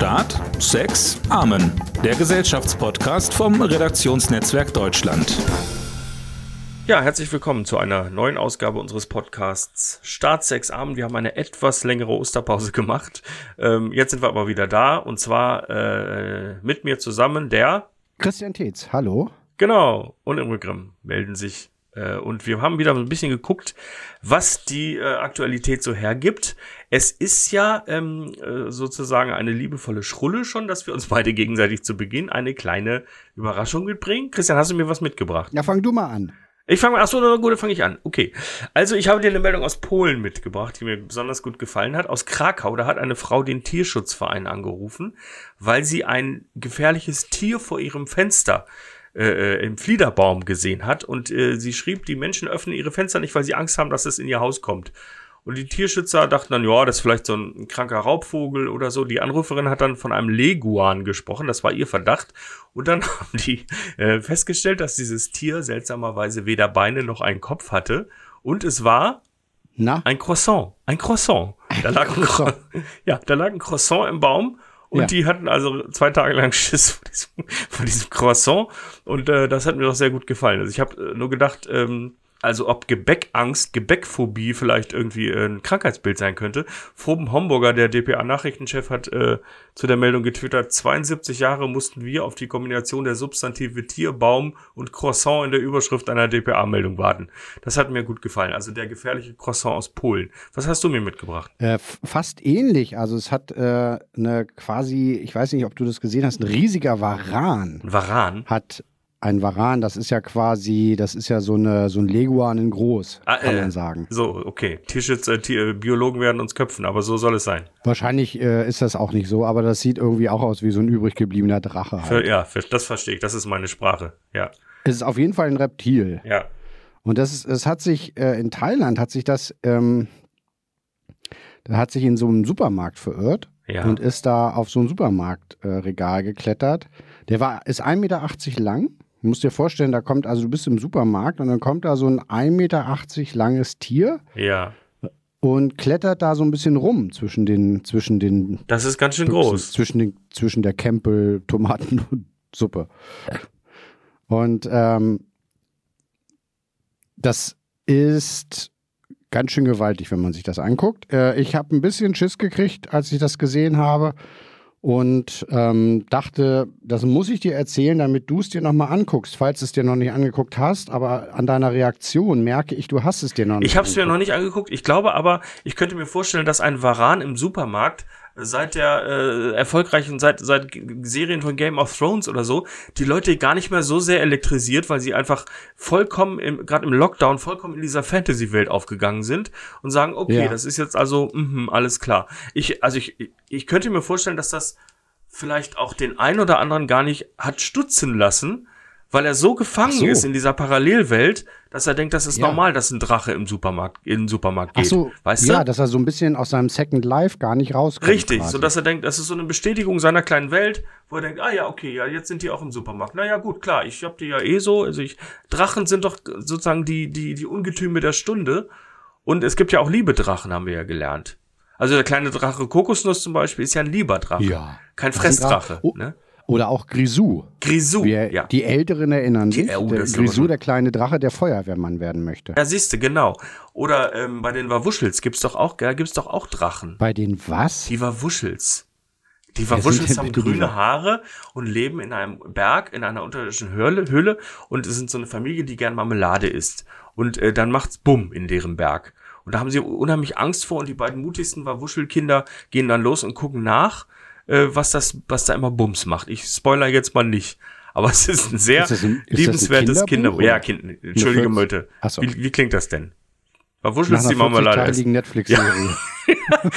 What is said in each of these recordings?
Staat, Sex, Amen. Der Gesellschaftspodcast vom Redaktionsnetzwerk Deutschland. Ja, herzlich willkommen zu einer neuen Ausgabe unseres Podcasts Staat, Sex, Amen. Wir haben eine etwas längere Osterpause gemacht. Ähm, jetzt sind wir aber wieder da und zwar äh, mit mir zusammen der Christian Tetz, hallo. Genau, und im Rückgrimm melden sich und wir haben wieder ein bisschen geguckt, was die äh, Aktualität so hergibt. Es ist ja ähm, äh, sozusagen eine liebevolle Schrulle schon, dass wir uns beide gegenseitig zu Beginn eine kleine Überraschung mitbringen. Christian, hast du mir was mitgebracht? Ja, fang du mal an. Ich fange mal, achso, gut, dann fange ich an. Okay. Also ich habe dir eine Meldung aus Polen mitgebracht, die mir besonders gut gefallen hat. Aus Krakau, da hat eine Frau den Tierschutzverein angerufen, weil sie ein gefährliches Tier vor ihrem Fenster äh, äh, im Fliederbaum gesehen hat. Und äh, sie schrieb, die Menschen öffnen ihre Fenster nicht, weil sie Angst haben, dass es in ihr Haus kommt. Und die Tierschützer dachten dann, ja, das ist vielleicht so ein kranker Raubvogel oder so. Die Anruferin hat dann von einem Leguan gesprochen, das war ihr Verdacht. Und dann haben die äh, festgestellt, dass dieses Tier seltsamerweise weder Beine noch einen Kopf hatte. Und es war Na? ein Croissant. Ein Croissant. Da lag ein Croissant. ja, da lag ein Croissant im Baum und ja. die hatten also zwei Tage lang Schiss vor diesem, vor diesem Croissant. Und äh, das hat mir doch sehr gut gefallen. Also ich habe äh, nur gedacht, ähm, also ob Gebäckangst, Gebäckphobie vielleicht irgendwie ein Krankheitsbild sein könnte. Foben Homburger, der DPA-Nachrichtenchef, hat äh, zu der Meldung getwittert, 72 Jahre mussten wir auf die Kombination der Substantive Tier, Baum und Croissant in der Überschrift einer DPA-Meldung warten. Das hat mir gut gefallen. Also der gefährliche Croissant aus Polen. Was hast du mir mitgebracht? Äh, fast ähnlich. Also es hat äh, eine quasi, ich weiß nicht, ob du das gesehen hast, ein riesiger Varan. Varan? Hat ein Varan, das ist ja quasi, das ist ja so, eine, so ein Leguan in groß, ah, kann äh, man sagen. So, okay. Tierschützer, Tier, Biologen werden uns köpfen, aber so soll es sein. Wahrscheinlich äh, ist das auch nicht so, aber das sieht irgendwie auch aus wie so ein übrig gebliebener Drache. Halt. Für, ja, für, das verstehe ich. Das ist meine Sprache. Ja. Es ist auf jeden Fall ein Reptil. Ja. Und das ist, es hat sich äh, in Thailand hat sich das, ähm, da hat sich in so einem Supermarkt verirrt ja. und ist da auf so ein Supermarktregal geklettert. Der war, ist 1,80 Meter lang Du musst dir vorstellen, da kommt, also du bist im Supermarkt und dann kommt da so ein 1,80 Meter langes Tier. Ja. Und klettert da so ein bisschen rum zwischen den, zwischen den. Das ist ganz schön Büchsen, groß. Zwischen, den, zwischen der Kempel, Tomaten und Suppe. Und ähm, das ist ganz schön gewaltig, wenn man sich das anguckt. Äh, ich habe ein bisschen Schiss gekriegt, als ich das gesehen habe und ähm, dachte, das muss ich dir erzählen, damit du es dir nochmal anguckst, falls es dir noch nicht angeguckt hast. Aber an deiner Reaktion merke ich, du hast es dir noch nicht. Ich habe es mir noch nicht angeguckt. Ich glaube aber, ich könnte mir vorstellen, dass ein Varan im Supermarkt seit der äh, erfolgreichen, seit, seit Serien von Game of Thrones oder so, die Leute gar nicht mehr so sehr elektrisiert, weil sie einfach vollkommen, gerade im Lockdown, vollkommen in dieser Fantasy-Welt aufgegangen sind und sagen, okay, ja. das ist jetzt also, mh, alles klar. Ich, also ich, ich könnte mir vorstellen, dass das vielleicht auch den ein oder anderen gar nicht hat stutzen lassen, weil er so gefangen so. ist in dieser Parallelwelt, dass er denkt, das ist ja. normal, dass ein Drache im Supermarkt in den Supermarkt geht. Ach so, weißt ja, du? dass er so ein bisschen aus seinem Second Life gar nicht rauskommt. Richtig, quasi. so dass er denkt, das ist so eine Bestätigung seiner kleinen Welt, wo er denkt, ah ja, okay, ja, jetzt sind die auch im Supermarkt. Na ja, gut, klar, ich hab die ja eh so, also ich Drachen sind doch sozusagen die die die Ungetüme der Stunde und es gibt ja auch Liebedrachen, haben wir ja gelernt. Also der kleine Drache Kokosnuss zum Beispiel ist ja ein lieber Drache, ja. kein Fressdrache, oh. ne? Oder auch Grisou. Grisou, Wir, ja. Die Älteren erinnern sich. Oh, der Grisou, der kleine Drache, der Feuerwehrmann werden möchte. Ja, siehste, genau. Oder ähm, bei den Wawuschels gibt's doch auch, ja, gibt's doch auch Drachen. Bei den was? Die Wawuschels. Die Wawuschels haben grüne Haare und leben in einem Berg, in einer unterirdischen Höhle, Höhle und es sind so eine Familie, die gern Marmelade isst. Und äh, dann macht's Bumm in deren Berg. Und da haben sie unheimlich Angst vor und die beiden mutigsten Wawuschelkinder gehen dann los und gucken nach äh, was das, was da immer Bums macht. Ich spoiler jetzt mal nicht. Aber es ist ein sehr ist ein, liebenswertes Kinderbuch. Ja, kind, entschuldige Möte. So. Wie, wie klingt das denn? Verwuschelst die Marmelade. Netflix-Serie. Ja.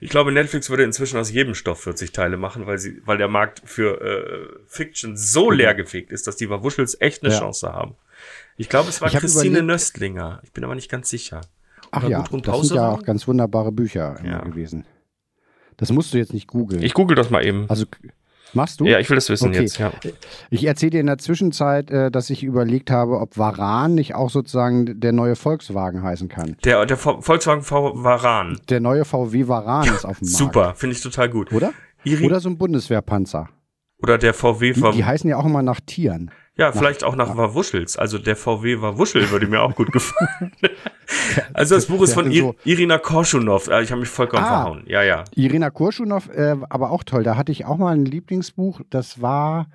ich glaube, Netflix würde inzwischen aus jedem Stoff 40 Teile machen, weil sie, weil der Markt für äh, Fiction so mhm. leergefegt ist, dass die Verwuschels echt eine ja. Chance haben. Ich glaube, es war Christine Nöstlinger. Ich bin aber nicht ganz sicher. Ach Oder ja, das sind ja auch ganz wunderbare Bücher ja. gewesen. Das musst du jetzt nicht googeln. Ich google das mal eben. Also Machst du? Ja, ich will das wissen okay. jetzt, ja. Ich erzähle dir in der Zwischenzeit, äh, dass ich überlegt habe, ob Varan nicht auch sozusagen der neue Volkswagen heißen kann. Der, der Volkswagen v Varan. Der neue VW Varan ist auf dem Markt. Super, finde ich total gut. Oder? Iri Oder so ein Bundeswehrpanzer. Oder der VW die, die heißen ja auch immer nach Tieren. Ja, vielleicht auch nach ja. Wawuschels. Also der VW Wawuschel würde mir auch gut gefallen. also das Buch ist von so Irina Korschunov. Ich habe mich vollkommen ah, verhauen. Ja, ja. Irina Korschunov, äh, aber auch toll. Da hatte ich auch mal ein Lieblingsbuch. Das war,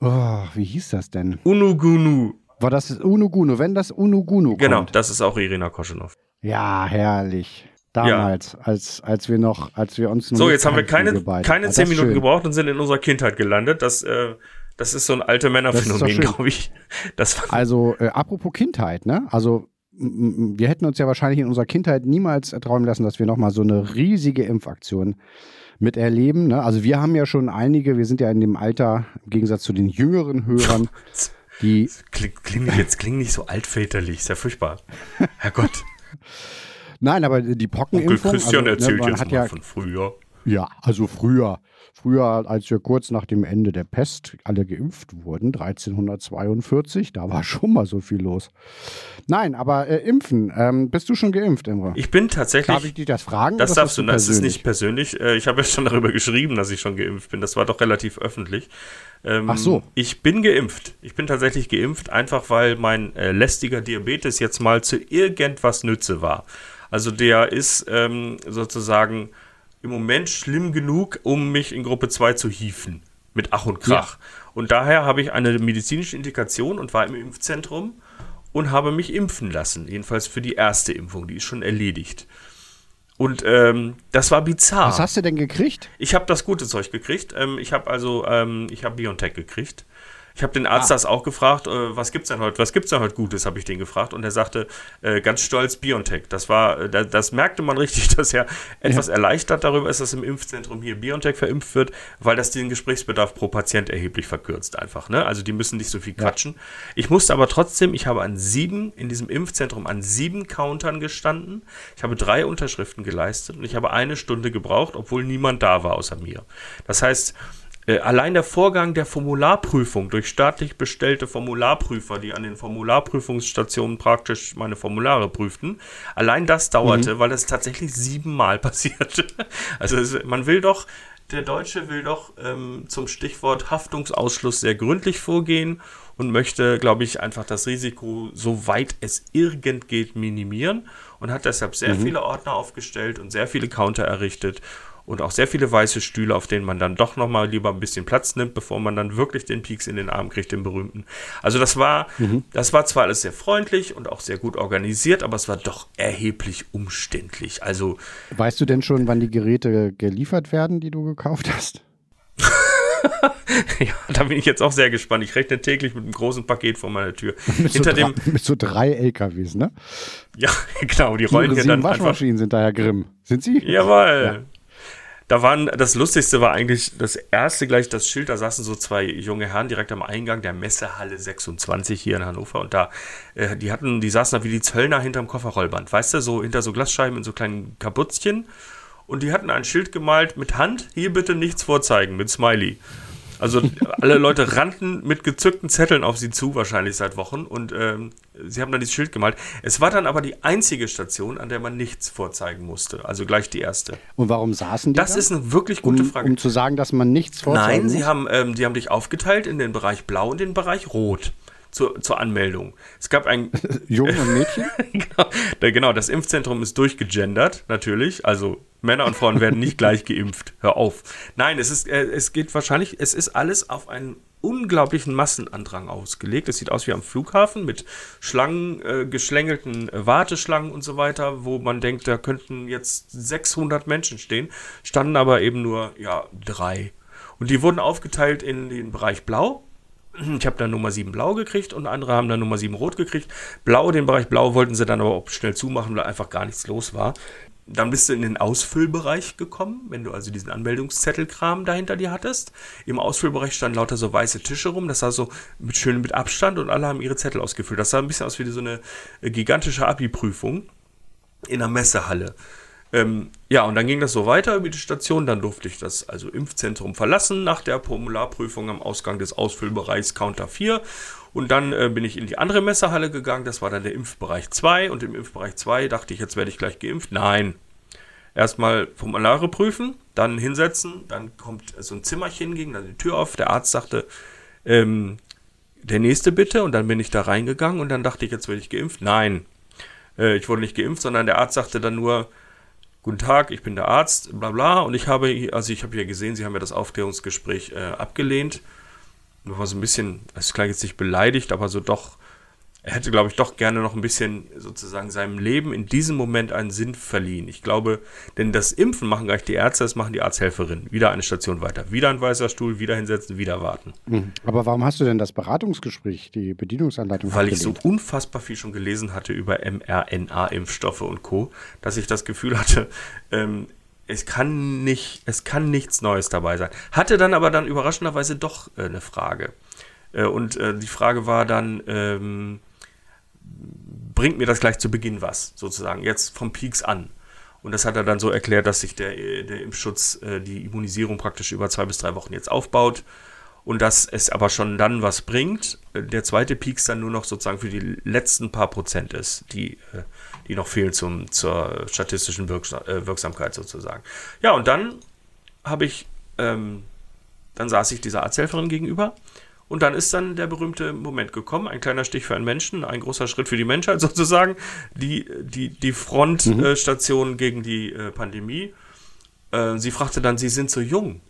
oh, wie hieß das denn? Unugunu. War das Unugunu? Wenn das Unugunu Genau, kommt. das ist auch Irina Korschunov. Ja, herrlich. Damals, ja. als, als wir noch, als wir uns noch So, jetzt haben wir keine, keine zehn Minuten schön. gebraucht und sind in unserer Kindheit gelandet. Das, äh, das ist so ein alte Männerphänomen, glaube ich. also, äh, apropos Kindheit, ne? Also, wir hätten uns ja wahrscheinlich in unserer Kindheit niemals erträumen lassen, dass wir nochmal so eine riesige Impfaktion miterleben. Ne? Also wir haben ja schon einige, wir sind ja in dem Alter, im Gegensatz zu den jüngeren Hörern, die. Klingt, klingt jetzt klingt nicht so altväterlich, ist ja furchtbar. Herrgott. Nein, aber die Pockenimpfung. Onkel Christian also, erzählt ne, jetzt mal ja, von früher. Ja, also früher. Früher, als wir kurz nach dem Ende der Pest alle geimpft wurden, 1342, da war schon mal so viel los. Nein, aber äh, impfen. Ähm, bist du schon geimpft, Imre? Ich bin tatsächlich. Darf ich dich das fragen? Das darfst du. Das ist nicht persönlich. Äh, ich habe ja schon darüber geschrieben, dass ich schon geimpft bin. Das war doch relativ öffentlich. Ähm, Ach so. Ich bin geimpft. Ich bin tatsächlich geimpft, einfach weil mein äh, lästiger Diabetes jetzt mal zu irgendwas Nütze war. Also der ist ähm, sozusagen im Moment schlimm genug, um mich in Gruppe 2 zu hieven. Mit Ach und Krach. Ja. Und daher habe ich eine medizinische Indikation und war im Impfzentrum und habe mich impfen lassen. Jedenfalls für die erste Impfung, die ist schon erledigt. Und ähm, das war bizarr. Was hast du denn gekriegt? Ich habe das gute Zeug gekriegt. Ähm, ich habe also, ähm, ich habe BioNTech gekriegt. Ich habe den Arzt ah. das auch gefragt, äh, was gibt's denn heute? Was gibt's denn heute Gutes? Habe ich den gefragt und er sagte äh, ganz stolz Biontech. Das war, äh, das merkte man richtig, dass er etwas ja. erleichtert darüber ist, dass im Impfzentrum hier Biontech verimpft wird, weil das den Gesprächsbedarf pro Patient erheblich verkürzt einfach. Ne? Also die müssen nicht so viel quatschen. Ja. Ich musste aber trotzdem, ich habe an sieben in diesem Impfzentrum an sieben Countern gestanden. Ich habe drei Unterschriften geleistet und ich habe eine Stunde gebraucht, obwohl niemand da war außer mir. Das heißt allein der Vorgang der Formularprüfung durch staatlich bestellte Formularprüfer, die an den Formularprüfungsstationen praktisch meine Formulare prüften, allein das dauerte, mhm. weil es tatsächlich siebenmal passierte. Also man will doch, der Deutsche will doch ähm, zum Stichwort Haftungsausschluss sehr gründlich vorgehen und möchte, glaube ich, einfach das Risiko, soweit es irgend geht, minimieren und hat deshalb sehr mhm. viele Ordner aufgestellt und sehr viele Counter errichtet und auch sehr viele weiße Stühle, auf denen man dann doch nochmal lieber ein bisschen Platz nimmt, bevor man dann wirklich den Peaks in den Arm kriegt, den berühmten. Also das war, mhm. das war zwar alles sehr freundlich und auch sehr gut organisiert, aber es war doch erheblich umständlich. Also weißt du denn schon, wann die Geräte geliefert werden, die du gekauft hast? ja, da bin ich jetzt auch sehr gespannt. Ich rechne täglich mit einem großen Paket vor meiner Tür. mit, Hinter so dem, mit so drei LKWs, ne? Ja, genau. Die rollen hier dann Waschmaschinen sind da ja Grimm. Sind sie? Jawohl. Ja da waren, das Lustigste war eigentlich das erste gleich das Schild, da saßen so zwei junge Herren direkt am Eingang der Messehalle 26 hier in Hannover und da, äh, die hatten, die saßen da wie die Zöllner hinterm Kofferrollband, weißt du, so hinter so Glasscheiben in so kleinen Kaputzchen und die hatten ein Schild gemalt mit Hand, hier bitte nichts vorzeigen, mit Smiley. Also alle Leute rannten mit gezückten Zetteln auf sie zu, wahrscheinlich seit Wochen. Und ähm, sie haben dann dieses Schild gemalt. Es war dann aber die einzige Station, an der man nichts vorzeigen musste. Also gleich die erste. Und warum saßen die Das da? ist eine wirklich gute um, Frage. Um zu sagen, dass man nichts vorzeigen Nein, sie haben, ähm, die haben dich aufgeteilt in den Bereich Blau und den Bereich Rot zur, zur Anmeldung. Es gab ein. Jungen und Mädchen? genau, genau, das Impfzentrum ist durchgegendert, natürlich. Also Männer und Frauen werden nicht gleich geimpft. Hör auf. Nein, es ist, äh, es geht wahrscheinlich, es ist alles auf einen unglaublichen Massenandrang ausgelegt. Es sieht aus wie am Flughafen mit Schlangen, äh, geschlängelten äh, Warteschlangen und so weiter, wo man denkt, da könnten jetzt 600 Menschen stehen, standen aber eben nur, ja, drei. Und die wurden aufgeteilt in den Bereich Blau, ich habe dann Nummer 7 blau gekriegt und andere haben dann Nummer 7 rot gekriegt. Blau, den Bereich blau wollten sie dann aber auch schnell zumachen, weil einfach gar nichts los war. Dann bist du in den Ausfüllbereich gekommen, wenn du also diesen Anmeldungszettelkram dahinter dir hattest. Im Ausfüllbereich standen lauter so weiße Tische rum, das war so mit schön mit Abstand und alle haben ihre Zettel ausgefüllt. Das sah ein bisschen aus wie so eine äh, gigantische Abi-Prüfung in einer Messehalle. Ähm, ja, und dann ging das so weiter über die Station. Dann durfte ich das also Impfzentrum verlassen nach der Formularprüfung am Ausgang des Ausfüllbereichs Counter 4. Und dann äh, bin ich in die andere Messerhalle gegangen. Das war dann der Impfbereich 2. Und im Impfbereich 2 dachte ich, jetzt werde ich gleich geimpft. Nein. Erstmal Formulare prüfen Dann hinsetzen, dann kommt so ein Zimmerchen, ging dann die Tür auf, der Arzt sagte, ähm, der nächste bitte, und dann bin ich da reingegangen und dann dachte ich, jetzt werde ich geimpft. Nein, äh, ich wurde nicht geimpft, sondern der Arzt sagte dann nur, Guten Tag, ich bin der Arzt, bla bla. Und ich habe, also ich habe ja gesehen, Sie haben ja das Aufklärungsgespräch äh, abgelehnt. War so ein bisschen, es klang jetzt nicht beleidigt, aber so doch er hätte, glaube ich, doch gerne noch ein bisschen sozusagen seinem Leben in diesem Moment einen Sinn verliehen. Ich glaube, denn das Impfen machen gar nicht die Ärzte, das machen die Arzthelferinnen. Wieder eine Station weiter. Wieder ein weißer Stuhl, wieder hinsetzen, wieder warten. Mhm. Aber warum hast du denn das Beratungsgespräch, die Bedienungsanleitung Weil ich so unfassbar viel schon gelesen hatte über mRNA-Impfstoffe und Co., dass ich das Gefühl hatte, ähm, es kann nicht, es kann nichts Neues dabei sein. Hatte dann aber dann überraschenderweise doch äh, eine Frage. Äh, und äh, die Frage war dann, ähm, bringt mir das gleich zu Beginn was, sozusagen, jetzt vom Peaks an. Und das hat er dann so erklärt, dass sich der, der Impfschutz, äh, die Immunisierung praktisch über zwei bis drei Wochen jetzt aufbaut und dass es aber schon dann was bringt. Der zweite Peaks dann nur noch sozusagen für die letzten paar Prozent ist, die, äh, die noch fehlen zum, zur statistischen Wirksam äh, Wirksamkeit sozusagen. Ja, und dann habe ich, ähm, dann saß ich dieser Arzthelferin gegenüber und dann ist dann der berühmte Moment gekommen, ein kleiner Stich für einen Menschen, ein großer Schritt für die Menschheit sozusagen, die, die, die Frontstation mhm. äh, gegen die äh, Pandemie. Äh, sie fragte dann, Sie sind so jung.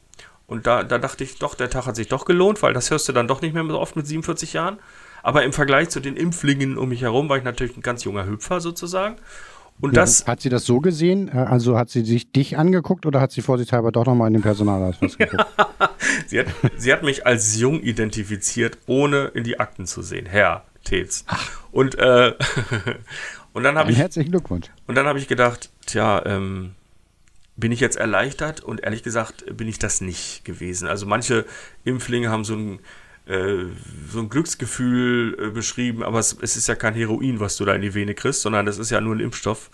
Und da, da dachte ich, doch, der Tag hat sich doch gelohnt, weil das hörst du dann doch nicht mehr so oft mit 47 Jahren. Aber im Vergleich zu den Impflingen um mich herum war ich natürlich ein ganz junger Hüpfer sozusagen. Und das. Hat sie das so gesehen? Äh, also hat sie sich dich angeguckt oder hat sie vorsichtshalber doch nochmal in den Personalausweis geguckt? sie, hat, sie hat mich als jung identifiziert, ohne in die Akten zu sehen. Herr Tetz. Und, äh, und dann habe ich. Herzlichen Glückwunsch. Und dann habe ich gedacht, tja, ähm, bin ich jetzt erleichtert? Und ehrlich gesagt bin ich das nicht gewesen. Also manche Impflinge haben so ein äh, so ein Glücksgefühl äh, beschrieben, aber es, es, ist ja kein Heroin, was du da in die Vene kriegst, sondern das ist ja nur ein Impfstoff.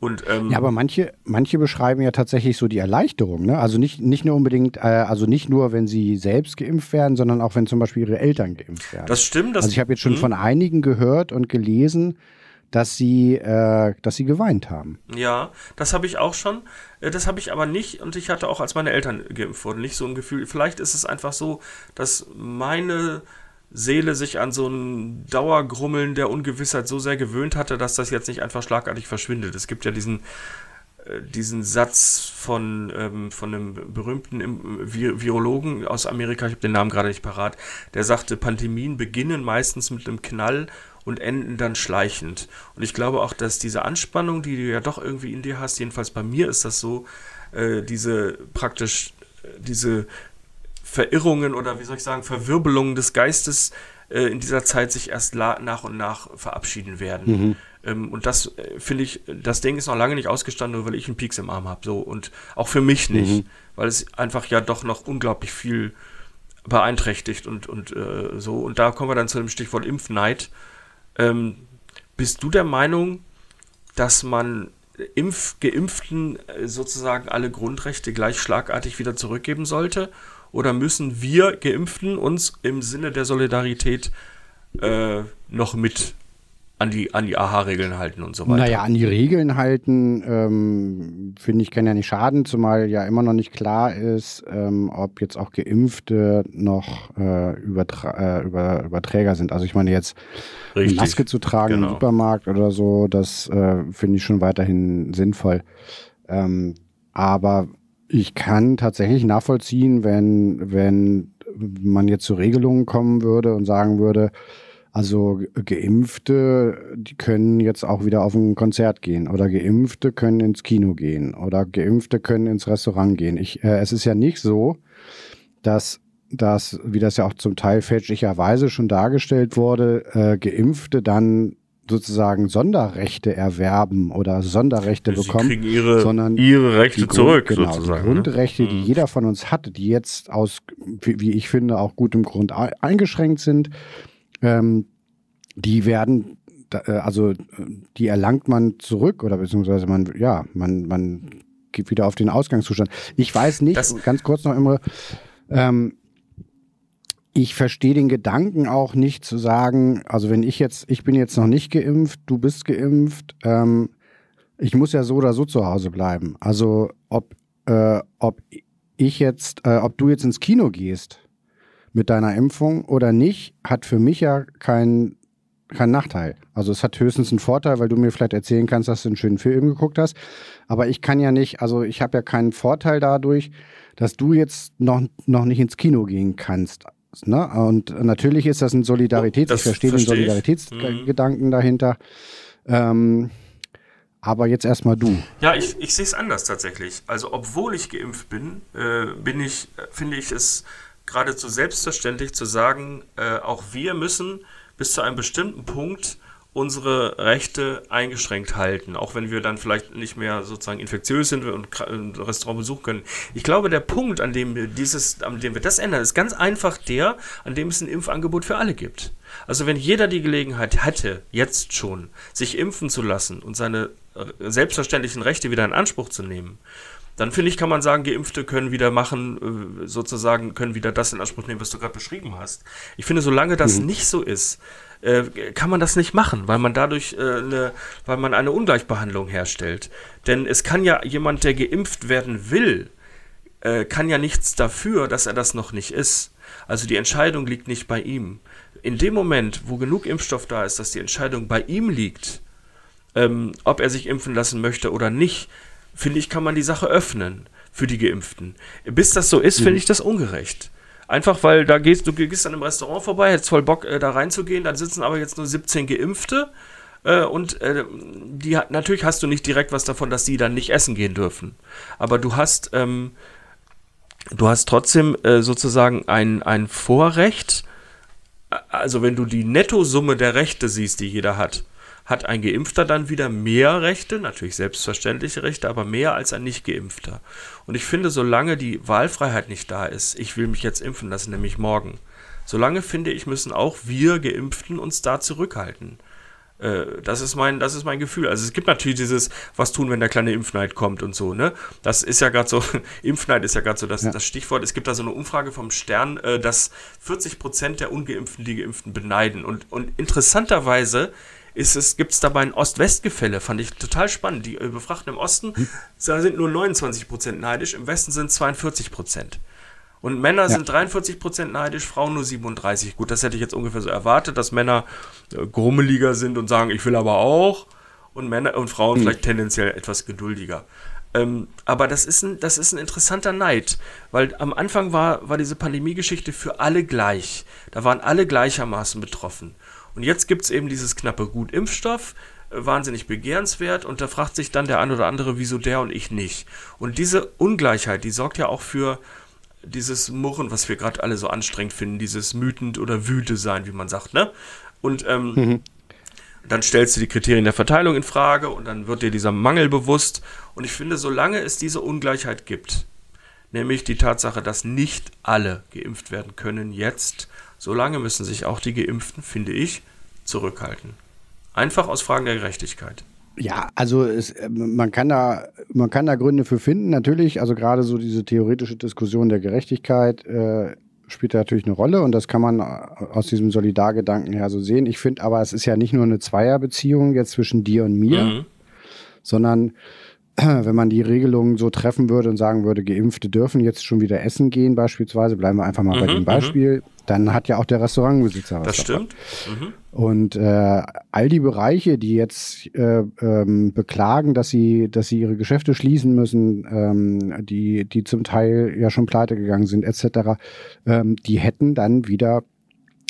Und, ähm, ja, aber manche, manche beschreiben ja tatsächlich so die Erleichterung, ne? Also nicht, nicht nur unbedingt, äh, also nicht nur, wenn sie selbst geimpft werden, sondern auch wenn zum Beispiel ihre Eltern geimpft werden. Das stimmt. Das also ich habe jetzt schon mh. von einigen gehört und gelesen, dass sie, äh, dass sie geweint haben. Ja, das habe ich auch schon. Äh, das habe ich aber nicht und ich hatte auch, als meine Eltern geimpft wurden, nicht so ein Gefühl. Vielleicht ist es einfach so, dass meine Seele sich an so ein Dauergrummeln der Ungewissheit so sehr gewöhnt hatte, dass das jetzt nicht einfach schlagartig verschwindet. Es gibt ja diesen äh, diesen Satz von, ähm, von einem berühmten Virologen aus Amerika, ich habe den Namen gerade nicht parat, der sagte, Pandemien beginnen meistens mit einem Knall und enden dann schleichend. Und ich glaube auch, dass diese Anspannung, die du ja doch irgendwie in dir hast, jedenfalls bei mir ist das so, äh, diese praktisch, äh, diese Verirrungen oder wie soll ich sagen, Verwirbelungen des Geistes äh, in dieser Zeit sich erst nach und nach verabschieden werden. Mhm. Ähm, und das äh, finde ich, das Ding ist noch lange nicht ausgestanden, nur weil ich einen Pieks im Arm habe. So. Und auch für mich nicht, mhm. weil es einfach ja doch noch unglaublich viel beeinträchtigt und, und äh, so. Und da kommen wir dann zu dem Stichwort Impfneid. Ähm, bist du der Meinung, dass man Impf Geimpften äh, sozusagen alle Grundrechte gleich schlagartig wieder zurückgeben sollte? Oder müssen wir Geimpften uns im Sinne der Solidarität äh, noch mit an die, an die AHA-Regeln halten und so weiter. Naja, an die Regeln halten, ähm, finde ich, kann ja nicht schaden, zumal ja immer noch nicht klar ist, ähm, ob jetzt auch Geimpfte noch äh, Übertra äh, über, Überträger sind. Also ich meine jetzt Richtig, Maske zu tragen genau. im Supermarkt oder so, das äh, finde ich schon weiterhin sinnvoll. Ähm, aber ich kann tatsächlich nachvollziehen, wenn, wenn man jetzt zu Regelungen kommen würde und sagen würde, also Geimpfte, die können jetzt auch wieder auf ein Konzert gehen oder Geimpfte können ins Kino gehen oder Geimpfte können ins Restaurant gehen. Ich, äh, es ist ja nicht so, dass dass, wie das ja auch zum Teil fälschlicherweise schon dargestellt wurde, äh, Geimpfte dann sozusagen Sonderrechte erwerben oder Sonderrechte Sie bekommen, kriegen ihre, sondern ihre Rechte Grund, zurück, genau, sozusagen. Die ne? Grundrechte, ne? die jeder von uns hat, die jetzt aus, wie ich finde, auch gutem Grund eingeschränkt sind, ähm, die werden, äh, also die erlangt man zurück oder beziehungsweise man, ja, man, man geht wieder auf den Ausgangszustand. Ich weiß nicht, das, ganz kurz noch immer, ähm, ich verstehe den Gedanken auch nicht zu sagen, also wenn ich jetzt, ich bin jetzt noch nicht geimpft, du bist geimpft, ähm, ich muss ja so oder so zu Hause bleiben. Also ob äh, ob ich jetzt, äh, ob du jetzt ins Kino gehst mit deiner Impfung oder nicht, hat für mich ja keinen kein Nachteil. Also es hat höchstens einen Vorteil, weil du mir vielleicht erzählen kannst, dass du einen schönen Film geguckt hast. Aber ich kann ja nicht, also ich habe ja keinen Vorteil dadurch, dass du jetzt noch, noch nicht ins Kino gehen kannst. Ne? Und natürlich ist das ein Solidaritäts, das ich verstehe den Solidaritätsgedanken mhm. dahinter. Ähm, aber jetzt erstmal du. Ja, ich, ich sehe es anders tatsächlich. Also, obwohl ich geimpft bin, äh, bin ich, finde ich es geradezu selbstverständlich zu sagen, äh, auch wir müssen bis zu einem bestimmten Punkt unsere Rechte eingeschränkt halten, auch wenn wir dann vielleicht nicht mehr sozusagen infektiös sind und ein Restaurant besuchen können. Ich glaube, der Punkt, an dem wir dieses, an dem wir das ändern, ist ganz einfach der, an dem es ein Impfangebot für alle gibt. Also wenn jeder die Gelegenheit hätte, jetzt schon, sich impfen zu lassen und seine äh, selbstverständlichen Rechte wieder in Anspruch zu nehmen, dann finde ich, kann man sagen, Geimpfte können wieder machen, äh, sozusagen, können wieder das in Anspruch nehmen, was du gerade beschrieben hast. Ich finde, solange das mhm. nicht so ist, äh, kann man das nicht machen, weil man dadurch eine, weil man eine Ungleichbehandlung herstellt. Denn es kann ja jemand, der geimpft werden will, kann ja nichts dafür, dass er das noch nicht ist. Also die Entscheidung liegt nicht bei ihm. In dem Moment, wo genug Impfstoff da ist, dass die Entscheidung bei ihm liegt, ähm, ob er sich impfen lassen möchte oder nicht, finde ich, kann man die Sache öffnen für die Geimpften. Bis das so ist, mhm. finde ich das ungerecht. Einfach weil da gehst du gehst an einem Restaurant vorbei, hättest voll Bock äh, da reinzugehen, dann sitzen aber jetzt nur 17 Geimpfte äh, und äh, die natürlich hast du nicht direkt was davon, dass die dann nicht essen gehen dürfen. Aber du hast ähm, du hast trotzdem äh, sozusagen ein ein Vorrecht. Also wenn du die Nettosumme der Rechte siehst, die jeder hat, hat ein Geimpfter dann wieder mehr Rechte, natürlich selbstverständliche Rechte, aber mehr als ein Nicht-Geimpfter. Und ich finde, solange die Wahlfreiheit nicht da ist, ich will mich jetzt impfen lassen, nämlich morgen, solange finde ich, müssen auch wir Geimpften uns da zurückhalten. Äh, das ist mein, das ist mein Gefühl. Also es gibt natürlich dieses, was tun, wenn der kleine Impfneid kommt und so, ne? Das ist ja gerade so, Impfneid ist ja gerade so das, ja. das Stichwort. Es gibt da so eine Umfrage vom Stern, äh, dass 40 Prozent der Ungeimpften die Geimpften beneiden. Und, und interessanterweise ist es, gibt es dabei ein Ost-West-Gefälle, fand ich total spannend. Die äh, Befragten im Osten, hm. da sind nur 29 Prozent neidisch, im Westen sind 42 Prozent. Und Männer ja. sind 43 Prozent neidisch, Frauen nur 37. Gut, das hätte ich jetzt ungefähr so erwartet, dass Männer äh, grummeliger sind und sagen, ich will aber auch. Und Männer und Frauen mhm. vielleicht tendenziell etwas geduldiger. Ähm, aber das ist, ein, das ist ein interessanter Neid, weil am Anfang war, war diese Pandemiegeschichte für alle gleich. Da waren alle gleichermaßen betroffen. Und jetzt gibt es eben dieses knappe Gut Impfstoff, äh, wahnsinnig begehrenswert und da fragt sich dann der ein oder andere, wieso der und ich nicht. Und diese Ungleichheit, die sorgt ja auch für dieses Murren, was wir gerade alle so anstrengend finden, dieses mütend oder wüte sein, wie man sagt, ne? Und ähm, mhm. dann stellst du die Kriterien der Verteilung in Frage und dann wird dir dieser Mangel bewusst. Und ich finde, solange es diese Ungleichheit gibt, nämlich die Tatsache, dass nicht alle geimpft werden können jetzt, Solange müssen sich auch die Geimpften, finde ich, zurückhalten. Einfach aus Fragen der Gerechtigkeit. Ja, also es, äh, man kann da man kann da Gründe für finden. Natürlich, also gerade so diese theoretische Diskussion der Gerechtigkeit äh, spielt da natürlich eine Rolle und das kann man äh, aus diesem Solidargedanken her so sehen. Ich finde aber, es ist ja nicht nur eine Zweierbeziehung jetzt zwischen dir und mir, mhm. sondern wenn man die Regelungen so treffen würde und sagen würde, Geimpfte dürfen jetzt schon wieder essen gehen, beispielsweise, bleiben wir einfach mal mhm, bei dem mhm. Beispiel, dann hat ja auch der Restaurantbesitzer was. Das stimmt. Mhm. Und äh, all die Bereiche, die jetzt äh, ähm, beklagen, dass sie, dass sie ihre Geschäfte schließen müssen, ähm, die, die zum Teil ja schon pleite gegangen sind, etc., ähm, die hätten dann wieder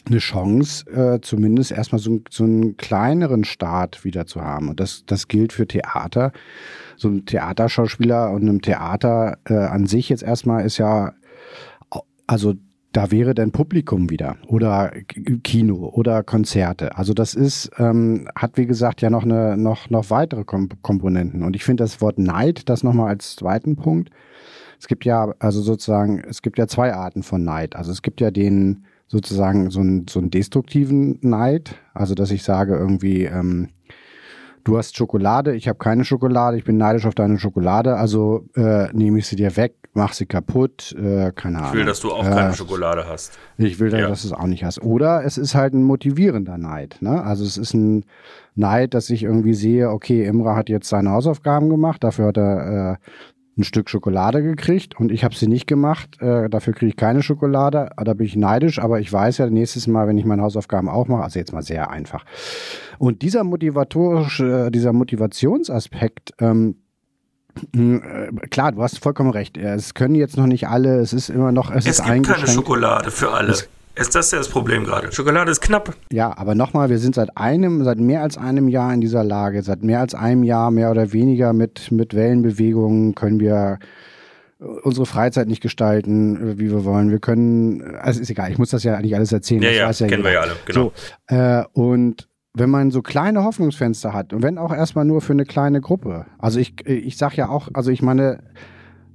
eine Chance, äh, zumindest erstmal so, so einen kleineren Start wieder zu haben. Und das, das gilt für Theater so ein Theaterschauspieler und einem Theater äh, an sich jetzt erstmal ist ja, also da wäre dann Publikum wieder oder Kino oder Konzerte. Also das ist, ähm, hat wie gesagt ja noch eine, noch, noch weitere Kom Komponenten. Und ich finde das Wort Neid, das nochmal als zweiten Punkt. Es gibt ja, also sozusagen, es gibt ja zwei Arten von Neid. Also es gibt ja den sozusagen so einen, so einen destruktiven Neid, also dass ich sage irgendwie, ähm, du hast Schokolade, ich habe keine Schokolade, ich bin neidisch auf deine Schokolade, also äh, nehme ich sie dir weg, mach sie kaputt, äh, keine Ahnung. Ich will, dass du auch äh, keine Schokolade hast. Ich will, ja. dass du es auch nicht hast. Oder es ist halt ein motivierender Neid. Ne? Also es ist ein Neid, dass ich irgendwie sehe, okay, Imra hat jetzt seine Hausaufgaben gemacht, dafür hat er äh, ein Stück Schokolade gekriegt und ich habe sie nicht gemacht. Äh, dafür kriege ich keine Schokolade. Da bin ich neidisch, aber ich weiß ja nächstes Mal, wenn ich meine Hausaufgaben auch mache, also jetzt mal sehr einfach. Und dieser motivatorische, dieser Motivationsaspekt, ähm, äh, Klar, du hast vollkommen recht. Es können jetzt noch nicht alle, es ist immer noch, es, es ist gibt keine Schokolade für alle. Es, ist das ja das Problem gerade? Schokolade ist knapp. Ja, aber nochmal, wir sind seit einem, seit mehr als einem Jahr in dieser Lage. Seit mehr als einem Jahr, mehr oder weniger mit, mit Wellenbewegungen können wir unsere Freizeit nicht gestalten, wie wir wollen. Wir können, also ist egal, ich muss das ja eigentlich alles erzählen. Ja, ja, ja, kennen wir ja alle, genau. So, äh, und wenn man so kleine Hoffnungsfenster hat und wenn auch erstmal nur für eine kleine Gruppe. Also ich, ich sag ja auch, also ich meine,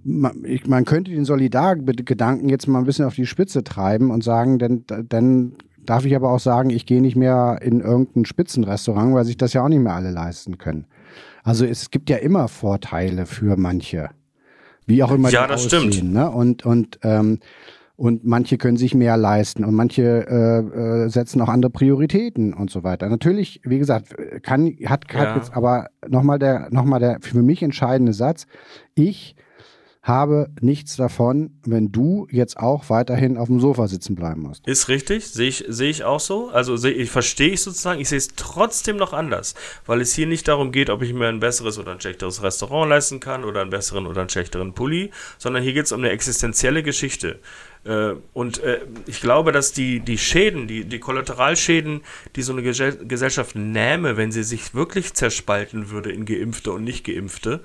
man, ich, man könnte den Solidargedanken jetzt mal ein bisschen auf die Spitze treiben und sagen, denn, dann darf ich aber auch sagen, ich gehe nicht mehr in irgendein Spitzenrestaurant, weil sich das ja auch nicht mehr alle leisten können. Also es gibt ja immer Vorteile für manche. Wie auch immer ja, die das aussehen, stimmt. Ne? Und, und, ähm, und manche können sich mehr leisten und manche äh, äh, setzen auch andere Prioritäten und so weiter. Natürlich, wie gesagt, kann hat, hat ja. jetzt aber nochmal der noch mal der für mich entscheidende Satz. Ich habe nichts davon, wenn du jetzt auch weiterhin auf dem Sofa sitzen bleiben musst. Ist richtig, sehe ich, sehe ich auch so. Also seh, ich verstehe ich sozusagen, ich sehe es trotzdem noch anders, weil es hier nicht darum geht, ob ich mir ein besseres oder ein schlechteres Restaurant leisten kann oder einen besseren oder einen schlechteren Pulli, sondern hier geht es um eine existenzielle Geschichte. Äh, und äh, ich glaube, dass die, die Schäden, die, die Kollateralschäden, die so eine Gesellschaft nähme, wenn sie sich wirklich zerspalten würde in Geimpfte und Nicht-Geimpfte,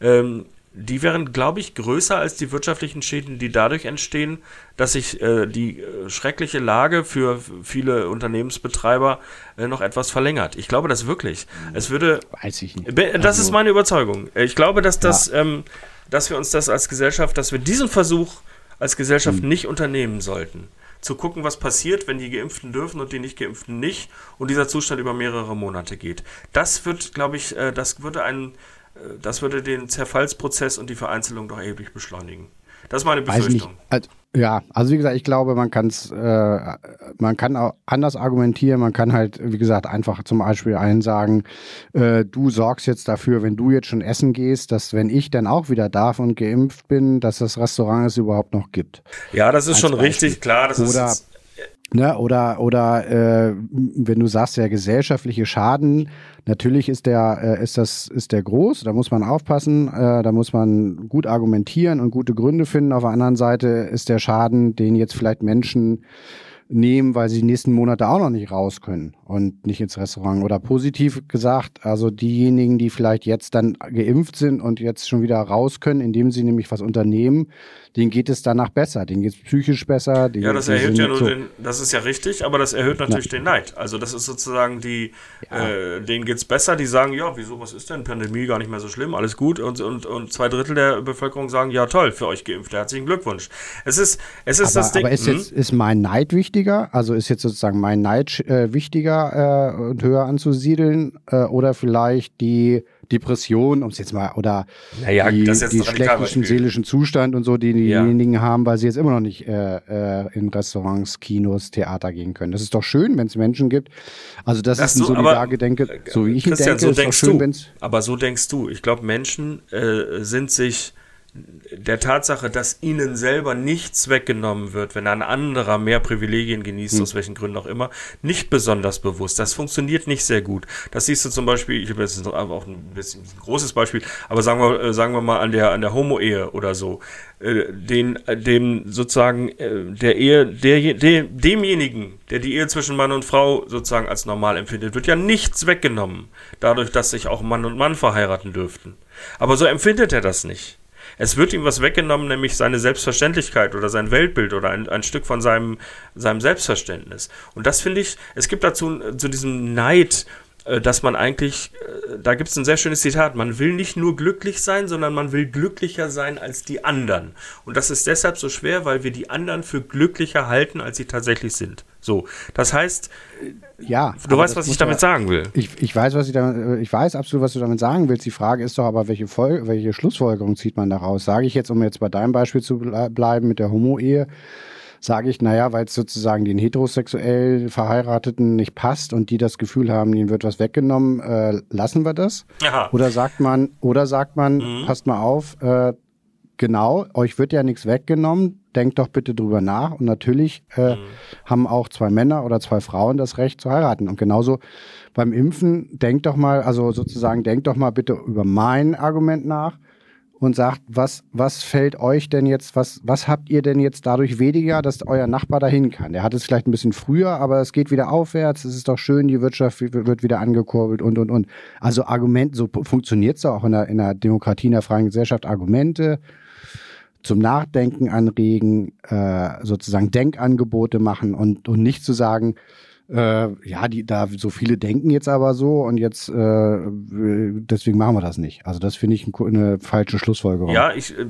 ähm, die wären, glaube ich, größer als die wirtschaftlichen Schäden, die dadurch entstehen, dass sich äh, die äh, schreckliche Lage für viele Unternehmensbetreiber äh, noch etwas verlängert. Ich glaube das wirklich. Es würde. Weiß ich nicht. Das also, ist meine Überzeugung. Ich glaube, dass das, ja. ähm, dass wir uns das als Gesellschaft, dass wir diesen Versuch als Gesellschaft hm. nicht unternehmen sollten. Zu gucken, was passiert, wenn die Geimpften dürfen und die Nicht-Geimpften nicht und dieser Zustand über mehrere Monate geht. Das wird, glaube ich, äh, das würde einen das würde den Zerfallsprozess und die Vereinzelung doch erheblich beschleunigen. Das ist meine Befürchtung. Also, ja, also wie gesagt, ich glaube, man kann es, äh, man kann auch anders argumentieren. Man kann halt, wie gesagt, einfach zum Beispiel allen sagen, äh, du sorgst jetzt dafür, wenn du jetzt schon essen gehst, dass wenn ich dann auch wieder darf und geimpft bin, dass das Restaurant es überhaupt noch gibt. Ja, das ist schon Beispiel. richtig klar. Das Oder ist Ne, oder oder äh, wenn du sagst, der gesellschaftliche Schaden, natürlich ist der äh, ist das ist der groß, da muss man aufpassen, äh, da muss man gut argumentieren und gute Gründe finden. Auf der anderen Seite ist der Schaden, den jetzt vielleicht Menschen nehmen, weil sie die nächsten Monate auch noch nicht raus können und nicht ins Restaurant. Oder positiv gesagt, also diejenigen, die vielleicht jetzt dann geimpft sind und jetzt schon wieder raus können, indem sie nämlich was unternehmen, denen geht es danach besser, denen geht es psychisch besser. Ja, das erhöht ja nur so den, das ist ja richtig, aber das erhöht natürlich ja. den Neid. Also das ist sozusagen die, ja. äh, denen geht's besser, die sagen, ja, wieso, was ist denn, Pandemie gar nicht mehr so schlimm, alles gut und, und, und zwei Drittel der Bevölkerung sagen, ja toll, für euch geimpft, herzlichen Glückwunsch. Es ist, es ist aber, das Ding. Aber ist jetzt, hm? ist mein Neid wichtiger? Also ist jetzt sozusagen mein Neid äh, wichtiger äh, und höher anzusiedeln äh, oder vielleicht die Depression, um es jetzt mal, oder naja, die, die schlechten seelischen Zustand und so, die diejenigen ja. haben, weil sie jetzt immer noch nicht äh, äh, in Restaurants, Kinos, Theater gehen können. Das ist doch schön, wenn es Menschen gibt. Also das, das ist ein so, Solidargedenke, so wie ich Christian, denke, so denkst schön, du. Aber so denkst du. Ich glaube, Menschen äh, sind sich der Tatsache, dass ihnen selber nichts weggenommen wird, wenn ein anderer mehr Privilegien genießt, hm. aus welchen Gründen auch immer, nicht besonders bewusst. Das funktioniert nicht sehr gut. Das siehst du zum Beispiel, ich habe jetzt auch ein bisschen ein großes Beispiel, aber sagen wir, äh, sagen wir mal an der, an der Homo-Ehe oder so, äh, den, äh, dem sozusagen der Ehe, der, der, demjenigen, der die Ehe zwischen Mann und Frau sozusagen als normal empfindet, wird ja nichts weggenommen, dadurch, dass sich auch Mann und Mann verheiraten dürften. Aber so empfindet er das nicht. Es wird ihm was weggenommen, nämlich seine Selbstverständlichkeit oder sein Weltbild oder ein, ein Stück von seinem, seinem Selbstverständnis. Und das finde ich, es gibt dazu zu diesem Neid, dass man eigentlich, äh, da gibt es ein sehr schönes Zitat, man will nicht nur glücklich sein, sondern man will glücklicher sein als die anderen. Und das ist deshalb so schwer, weil wir die anderen für glücklicher halten, als sie tatsächlich sind. So, das heißt, ja, du weißt, was ich damit ja, sagen will. Ich, ich weiß, was ich damit, ich weiß absolut, was du damit sagen willst. Die Frage ist doch aber, welche, Vol welche Schlussfolgerung zieht man daraus? Sage ich jetzt, um jetzt bei deinem Beispiel zu bleiben mit der Homo-Ehe, sage ich, naja, weil es sozusagen den heterosexuell Verheirateten nicht passt und die das Gefühl haben, ihnen wird was weggenommen, äh, lassen wir das? Aha. Oder sagt man, oder sagt man, mhm. passt mal auf, äh, genau, euch wird ja nichts weggenommen, denkt doch bitte drüber nach. Und natürlich äh, mhm. haben auch zwei Männer oder zwei Frauen das Recht zu heiraten. Und genauso beim Impfen, denkt doch mal, also sozusagen, denkt doch mal bitte über mein Argument nach und sagt, was, was fällt euch denn jetzt, was, was habt ihr denn jetzt dadurch weniger, dass euer Nachbar dahin kann? Der hat es vielleicht ein bisschen früher, aber es geht wieder aufwärts, es ist doch schön, die Wirtschaft wird wieder angekurbelt und, und, und. Also Argument, so funktioniert es auch in der, in der Demokratie, in der freien Gesellschaft, Argumente zum Nachdenken anregen, äh, sozusagen Denkangebote machen und, und nicht zu sagen, äh, ja, die, da so viele denken jetzt aber so und jetzt äh, deswegen machen wir das nicht. Also das finde ich eine falsche Schlussfolgerung. Ja, ich, äh,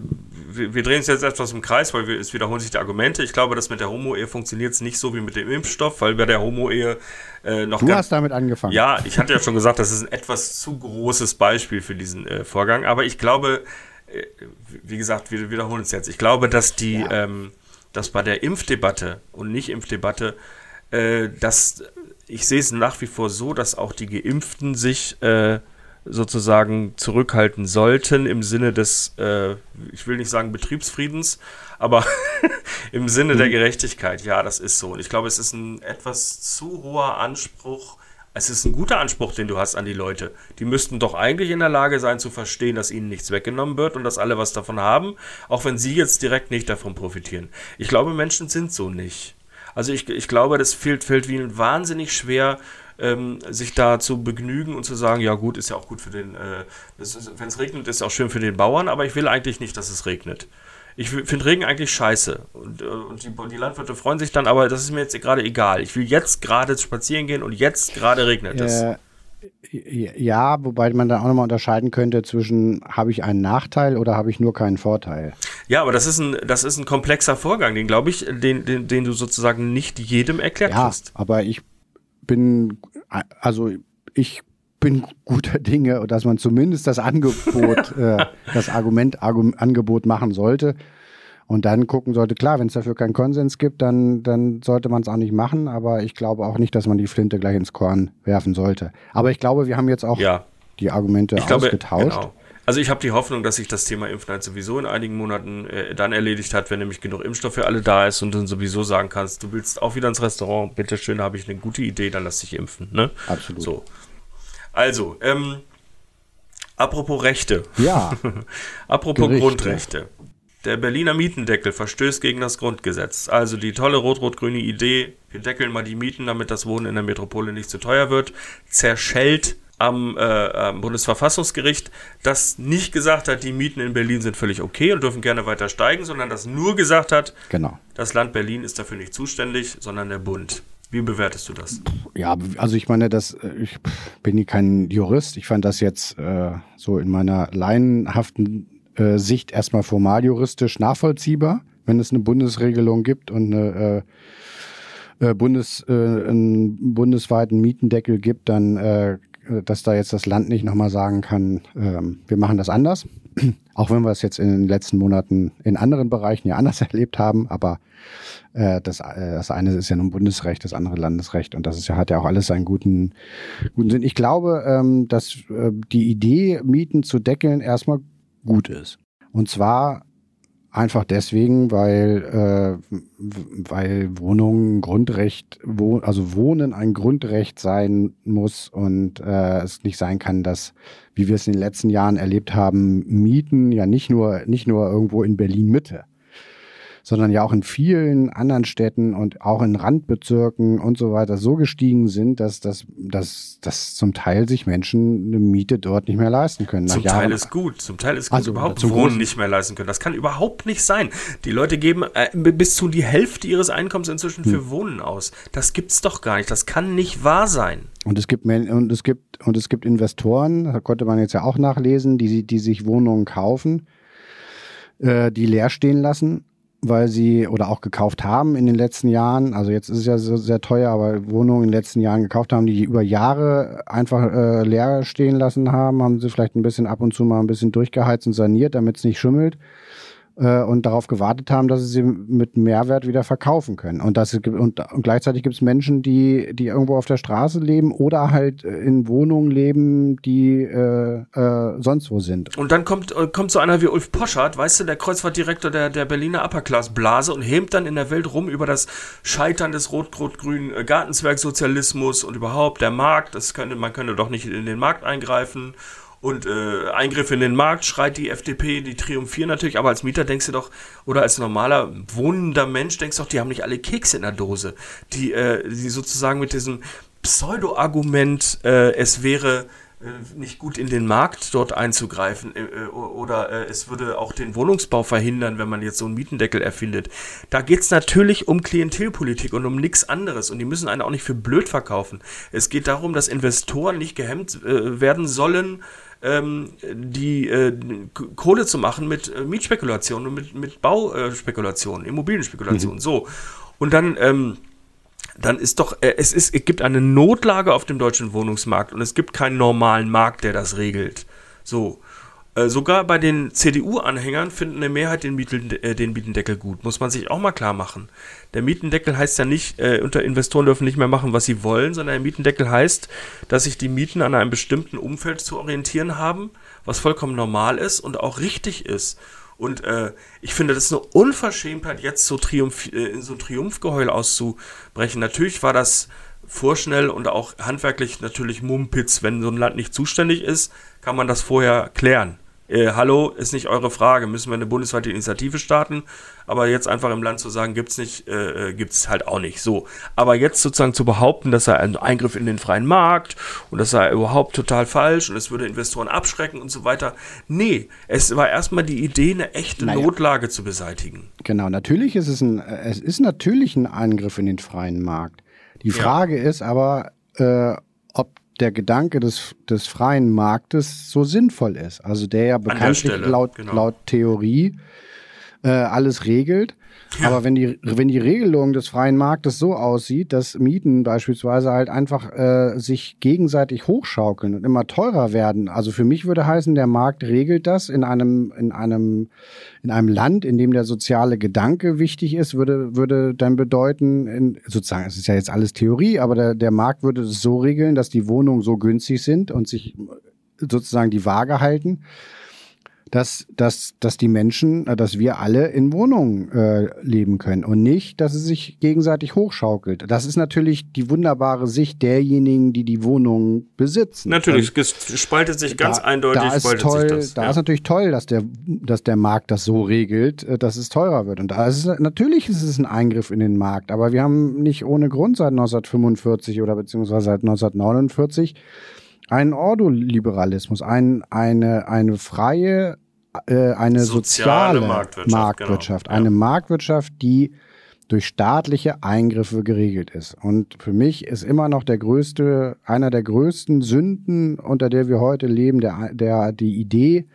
wir, wir drehen es jetzt etwas im Kreis, weil wir, es wiederholen sich die Argumente. Ich glaube, dass mit der Homo-Ehe funktioniert es nicht so wie mit dem Impfstoff, weil bei der Homo-Ehe äh, noch. Du hast damit angefangen. Ja, ich hatte ja schon gesagt, das ist ein etwas zu großes Beispiel für diesen äh, Vorgang. Aber ich glaube, äh, wie gesagt, wir wiederholen es jetzt. Ich glaube, dass die, ja. ähm, dass bei der Impfdebatte und Nicht-Impfdebatte äh, dass ich sehe es nach wie vor so, dass auch die Geimpften sich äh, sozusagen zurückhalten sollten im Sinne des, äh, ich will nicht sagen Betriebsfriedens, aber im Sinne der mhm. Gerechtigkeit. Ja, das ist so. Und ich glaube, es ist ein etwas zu hoher Anspruch. Es ist ein guter Anspruch, den du hast an die Leute. Die müssten doch eigentlich in der Lage sein zu verstehen, dass ihnen nichts weggenommen wird und dass alle was davon haben, auch wenn sie jetzt direkt nicht davon profitieren. Ich glaube, Menschen sind so nicht. Also ich, ich glaube, das fällt, fällt vielen wahnsinnig schwer, ähm, sich da zu begnügen und zu sagen, ja gut, ist ja auch gut für den, äh, wenn es regnet, ist auch schön für den Bauern, aber ich will eigentlich nicht, dass es regnet. Ich finde Regen eigentlich scheiße. Und, äh, und die, die, Landwirte freuen sich dann, aber das ist mir jetzt gerade egal. Ich will jetzt gerade spazieren gehen und jetzt gerade regnet es. Ja, wobei man dann auch nochmal unterscheiden könnte zwischen, habe ich einen Nachteil oder habe ich nur keinen Vorteil. Ja, aber das ist ein, das ist ein komplexer Vorgang, den glaube ich, den, den, den du sozusagen nicht jedem erklärt ja, hast. Aber ich bin, also ich bin guter Dinge, dass man zumindest das Angebot, äh, das Argument, Argument, Angebot machen sollte. Und dann gucken sollte, klar, wenn es dafür keinen Konsens gibt, dann, dann sollte man es auch nicht machen. Aber ich glaube auch nicht, dass man die Flinte gleich ins Korn werfen sollte. Aber ich glaube, wir haben jetzt auch ja. die Argumente ich ausgetauscht. Glaube, genau. Also ich habe die Hoffnung, dass sich das Thema Impfen halt sowieso in einigen Monaten äh, dann erledigt hat, wenn nämlich genug Impfstoff für alle da ist und dann sowieso sagen kannst, du willst auch wieder ins Restaurant, bitteschön, habe ich eine gute Idee, dann lass dich impfen. Ne? Absolut. So. Also, ähm, apropos Rechte. Ja. apropos Gerichte. Grundrechte. Der Berliner Mietendeckel verstößt gegen das Grundgesetz. Also die tolle rot-rot-grüne Idee, wir deckeln mal die Mieten, damit das Wohnen in der Metropole nicht zu teuer wird, zerschellt am, äh, am Bundesverfassungsgericht, das nicht gesagt hat, die Mieten in Berlin sind völlig okay und dürfen gerne weiter steigen, sondern das nur gesagt hat, genau. das Land Berlin ist dafür nicht zuständig, sondern der Bund. Wie bewertest du das? Ja, also ich meine, das, äh, ich bin kein Jurist. Ich fand das jetzt äh, so in meiner laienhaften äh, Sicht erstmal formal juristisch nachvollziehbar, wenn es eine Bundesregelung gibt und eine äh, äh, Bundes, äh, einen bundesweiten Mietendeckel gibt, dann, äh, dass da jetzt das Land nicht nochmal sagen kann, äh, wir machen das anders. Auch wenn wir es jetzt in den letzten Monaten in anderen Bereichen ja anders erlebt haben, aber äh, das, äh, das eine ist ja nun Bundesrecht, das andere Landesrecht und das ist ja, hat ja auch alles seinen guten, guten Sinn. Ich glaube, ähm, dass äh, die Idee, Mieten zu deckeln, erstmal gut ist. Und zwar einfach deswegen, weil, äh, weil Wohnungen Grundrecht, wo, also Wohnen ein Grundrecht sein muss und äh, es nicht sein kann, dass, wie wir es in den letzten Jahren erlebt haben, Mieten ja nicht nur, nicht nur irgendwo in Berlin Mitte sondern ja auch in vielen anderen Städten und auch in Randbezirken und so weiter so gestiegen sind, dass, dass, dass, dass zum Teil sich Menschen eine Miete dort nicht mehr leisten können. Zum Teil ist gut, zum Teil ist gut, also, überhaupt zum Wohnen nicht mehr leisten können. Das kann überhaupt nicht sein. Die Leute geben äh, bis zu die Hälfte ihres Einkommens inzwischen für hm. Wohnen aus. Das gibt's doch gar nicht. Das kann nicht wahr sein. Und es gibt und es gibt und es gibt Investoren, da konnte man jetzt ja auch nachlesen, die, die sich Wohnungen kaufen, äh, die leer stehen lassen weil sie oder auch gekauft haben in den letzten Jahren, also jetzt ist es ja so sehr teuer, aber Wohnungen in den letzten Jahren gekauft haben, die über Jahre einfach äh, leer stehen lassen haben, haben sie vielleicht ein bisschen ab und zu mal ein bisschen durchgeheizt und saniert, damit es nicht schimmelt. Äh, und darauf gewartet haben, dass sie sie mit Mehrwert wieder verkaufen können. Und, das, und, und gleichzeitig gibt es Menschen, die, die irgendwo auf der Straße leben oder halt in Wohnungen leben, die äh, äh, sonst wo sind. Und dann kommt, äh, kommt so einer wie Ulf Poschardt, weißt du, der Kreuzfahrtdirektor der, der Berliner Upper-Class-Blase und hämt dann in der Welt rum über das Scheitern des rot-rot-grünen äh, Gartenzwergsozialismus und überhaupt der Markt. Das könnte, man könnte doch nicht in den Markt eingreifen und äh, Eingriff in den Markt schreit die FDP, die triumphieren natürlich, aber als Mieter denkst du doch, oder als normaler wohnender Mensch denkst du doch, die haben nicht alle Kekse in der Dose. Die, äh, die sozusagen mit diesem Pseudo-Argument, äh, es wäre äh, nicht gut in den Markt dort einzugreifen äh, äh, oder es würde auch den Wohnungsbau verhindern, wenn man jetzt so einen Mietendeckel erfindet. Da geht's natürlich um Klientelpolitik und um nichts anderes und die müssen einen auch nicht für blöd verkaufen. Es geht darum, dass Investoren nicht gehemmt werden sollen, ähm, die äh, Kohle zu machen mit äh, Mietspekulationen und mit, mit Bauspekulationen, Immobilienspekulationen. Mhm. So. Und dann, ähm, dann ist doch, äh, es, ist, es gibt eine Notlage auf dem deutschen Wohnungsmarkt und es gibt keinen normalen Markt, der das regelt. So. Äh, sogar bei den CDU-Anhängern finden eine Mehrheit den, Mieten, äh, den Mietendeckel gut. Muss man sich auch mal klar machen. Der Mietendeckel heißt ja nicht, äh, unter Investoren dürfen nicht mehr machen, was sie wollen, sondern der Mietendeckel heißt, dass sich die Mieten an einem bestimmten Umfeld zu orientieren haben, was vollkommen normal ist und auch richtig ist. Und äh, ich finde, das ist eine Unverschämtheit, jetzt so, Triumph, äh, in so ein Triumphgeheul auszubrechen. Natürlich war das vorschnell und auch handwerklich natürlich Mumpitz. Wenn so ein Land nicht zuständig ist, kann man das vorher klären äh, hallo, ist nicht eure Frage, müssen wir eine bundesweite Initiative starten, aber jetzt einfach im Land zu sagen, gibt's nicht, äh, äh gibt's halt auch nicht. So, aber jetzt sozusagen zu behaupten, dass er ein Eingriff in den freien Markt und das sei überhaupt total falsch und es würde Investoren abschrecken und so weiter. Nee, es war erstmal die Idee, eine echte naja. Notlage zu beseitigen. Genau, natürlich ist es ein, es ist natürlich ein Eingriff in den freien Markt. Die Frage ja. ist aber, äh, ob der Gedanke des, des freien Marktes so sinnvoll ist. Also der ja bekanntlich laut, genau. laut Theorie äh, alles regelt. Ja. Aber wenn die, wenn die Regelung des freien Marktes so aussieht, dass Mieten beispielsweise halt einfach äh, sich gegenseitig hochschaukeln und immer teurer werden, also für mich würde heißen, der Markt regelt das in einem, in einem, in einem Land, in dem der soziale Gedanke wichtig ist, würde, würde dann bedeuten, in, sozusagen, es ist ja jetzt alles Theorie, aber der, der Markt würde es so regeln, dass die Wohnungen so günstig sind und sich sozusagen die Waage halten dass, dass, dass die Menschen, äh, dass wir alle in Wohnungen äh, leben können und nicht, dass es sich gegenseitig hochschaukelt. Das ist natürlich die wunderbare Sicht derjenigen, die die Wohnungen besitzen. Natürlich, und es spaltet sich ganz da, eindeutig. Da ist, toll, das, da ja. ist natürlich toll, dass der, dass der Markt das so regelt, äh, dass es teurer wird. Und da ist es, natürlich ist es ein Eingriff in den Markt, aber wir haben nicht ohne Grund seit 1945 oder beziehungsweise seit 1949 einen Ordoliberalismus, ein, eine, eine freie, äh, eine soziale, soziale Marktwirtschaft, Marktwirtschaft genau. eine ja. Marktwirtschaft, die durch staatliche Eingriffe geregelt ist. Und für mich ist immer noch der größte, einer der größten Sünden, unter der wir heute leben, der, der, die Idee,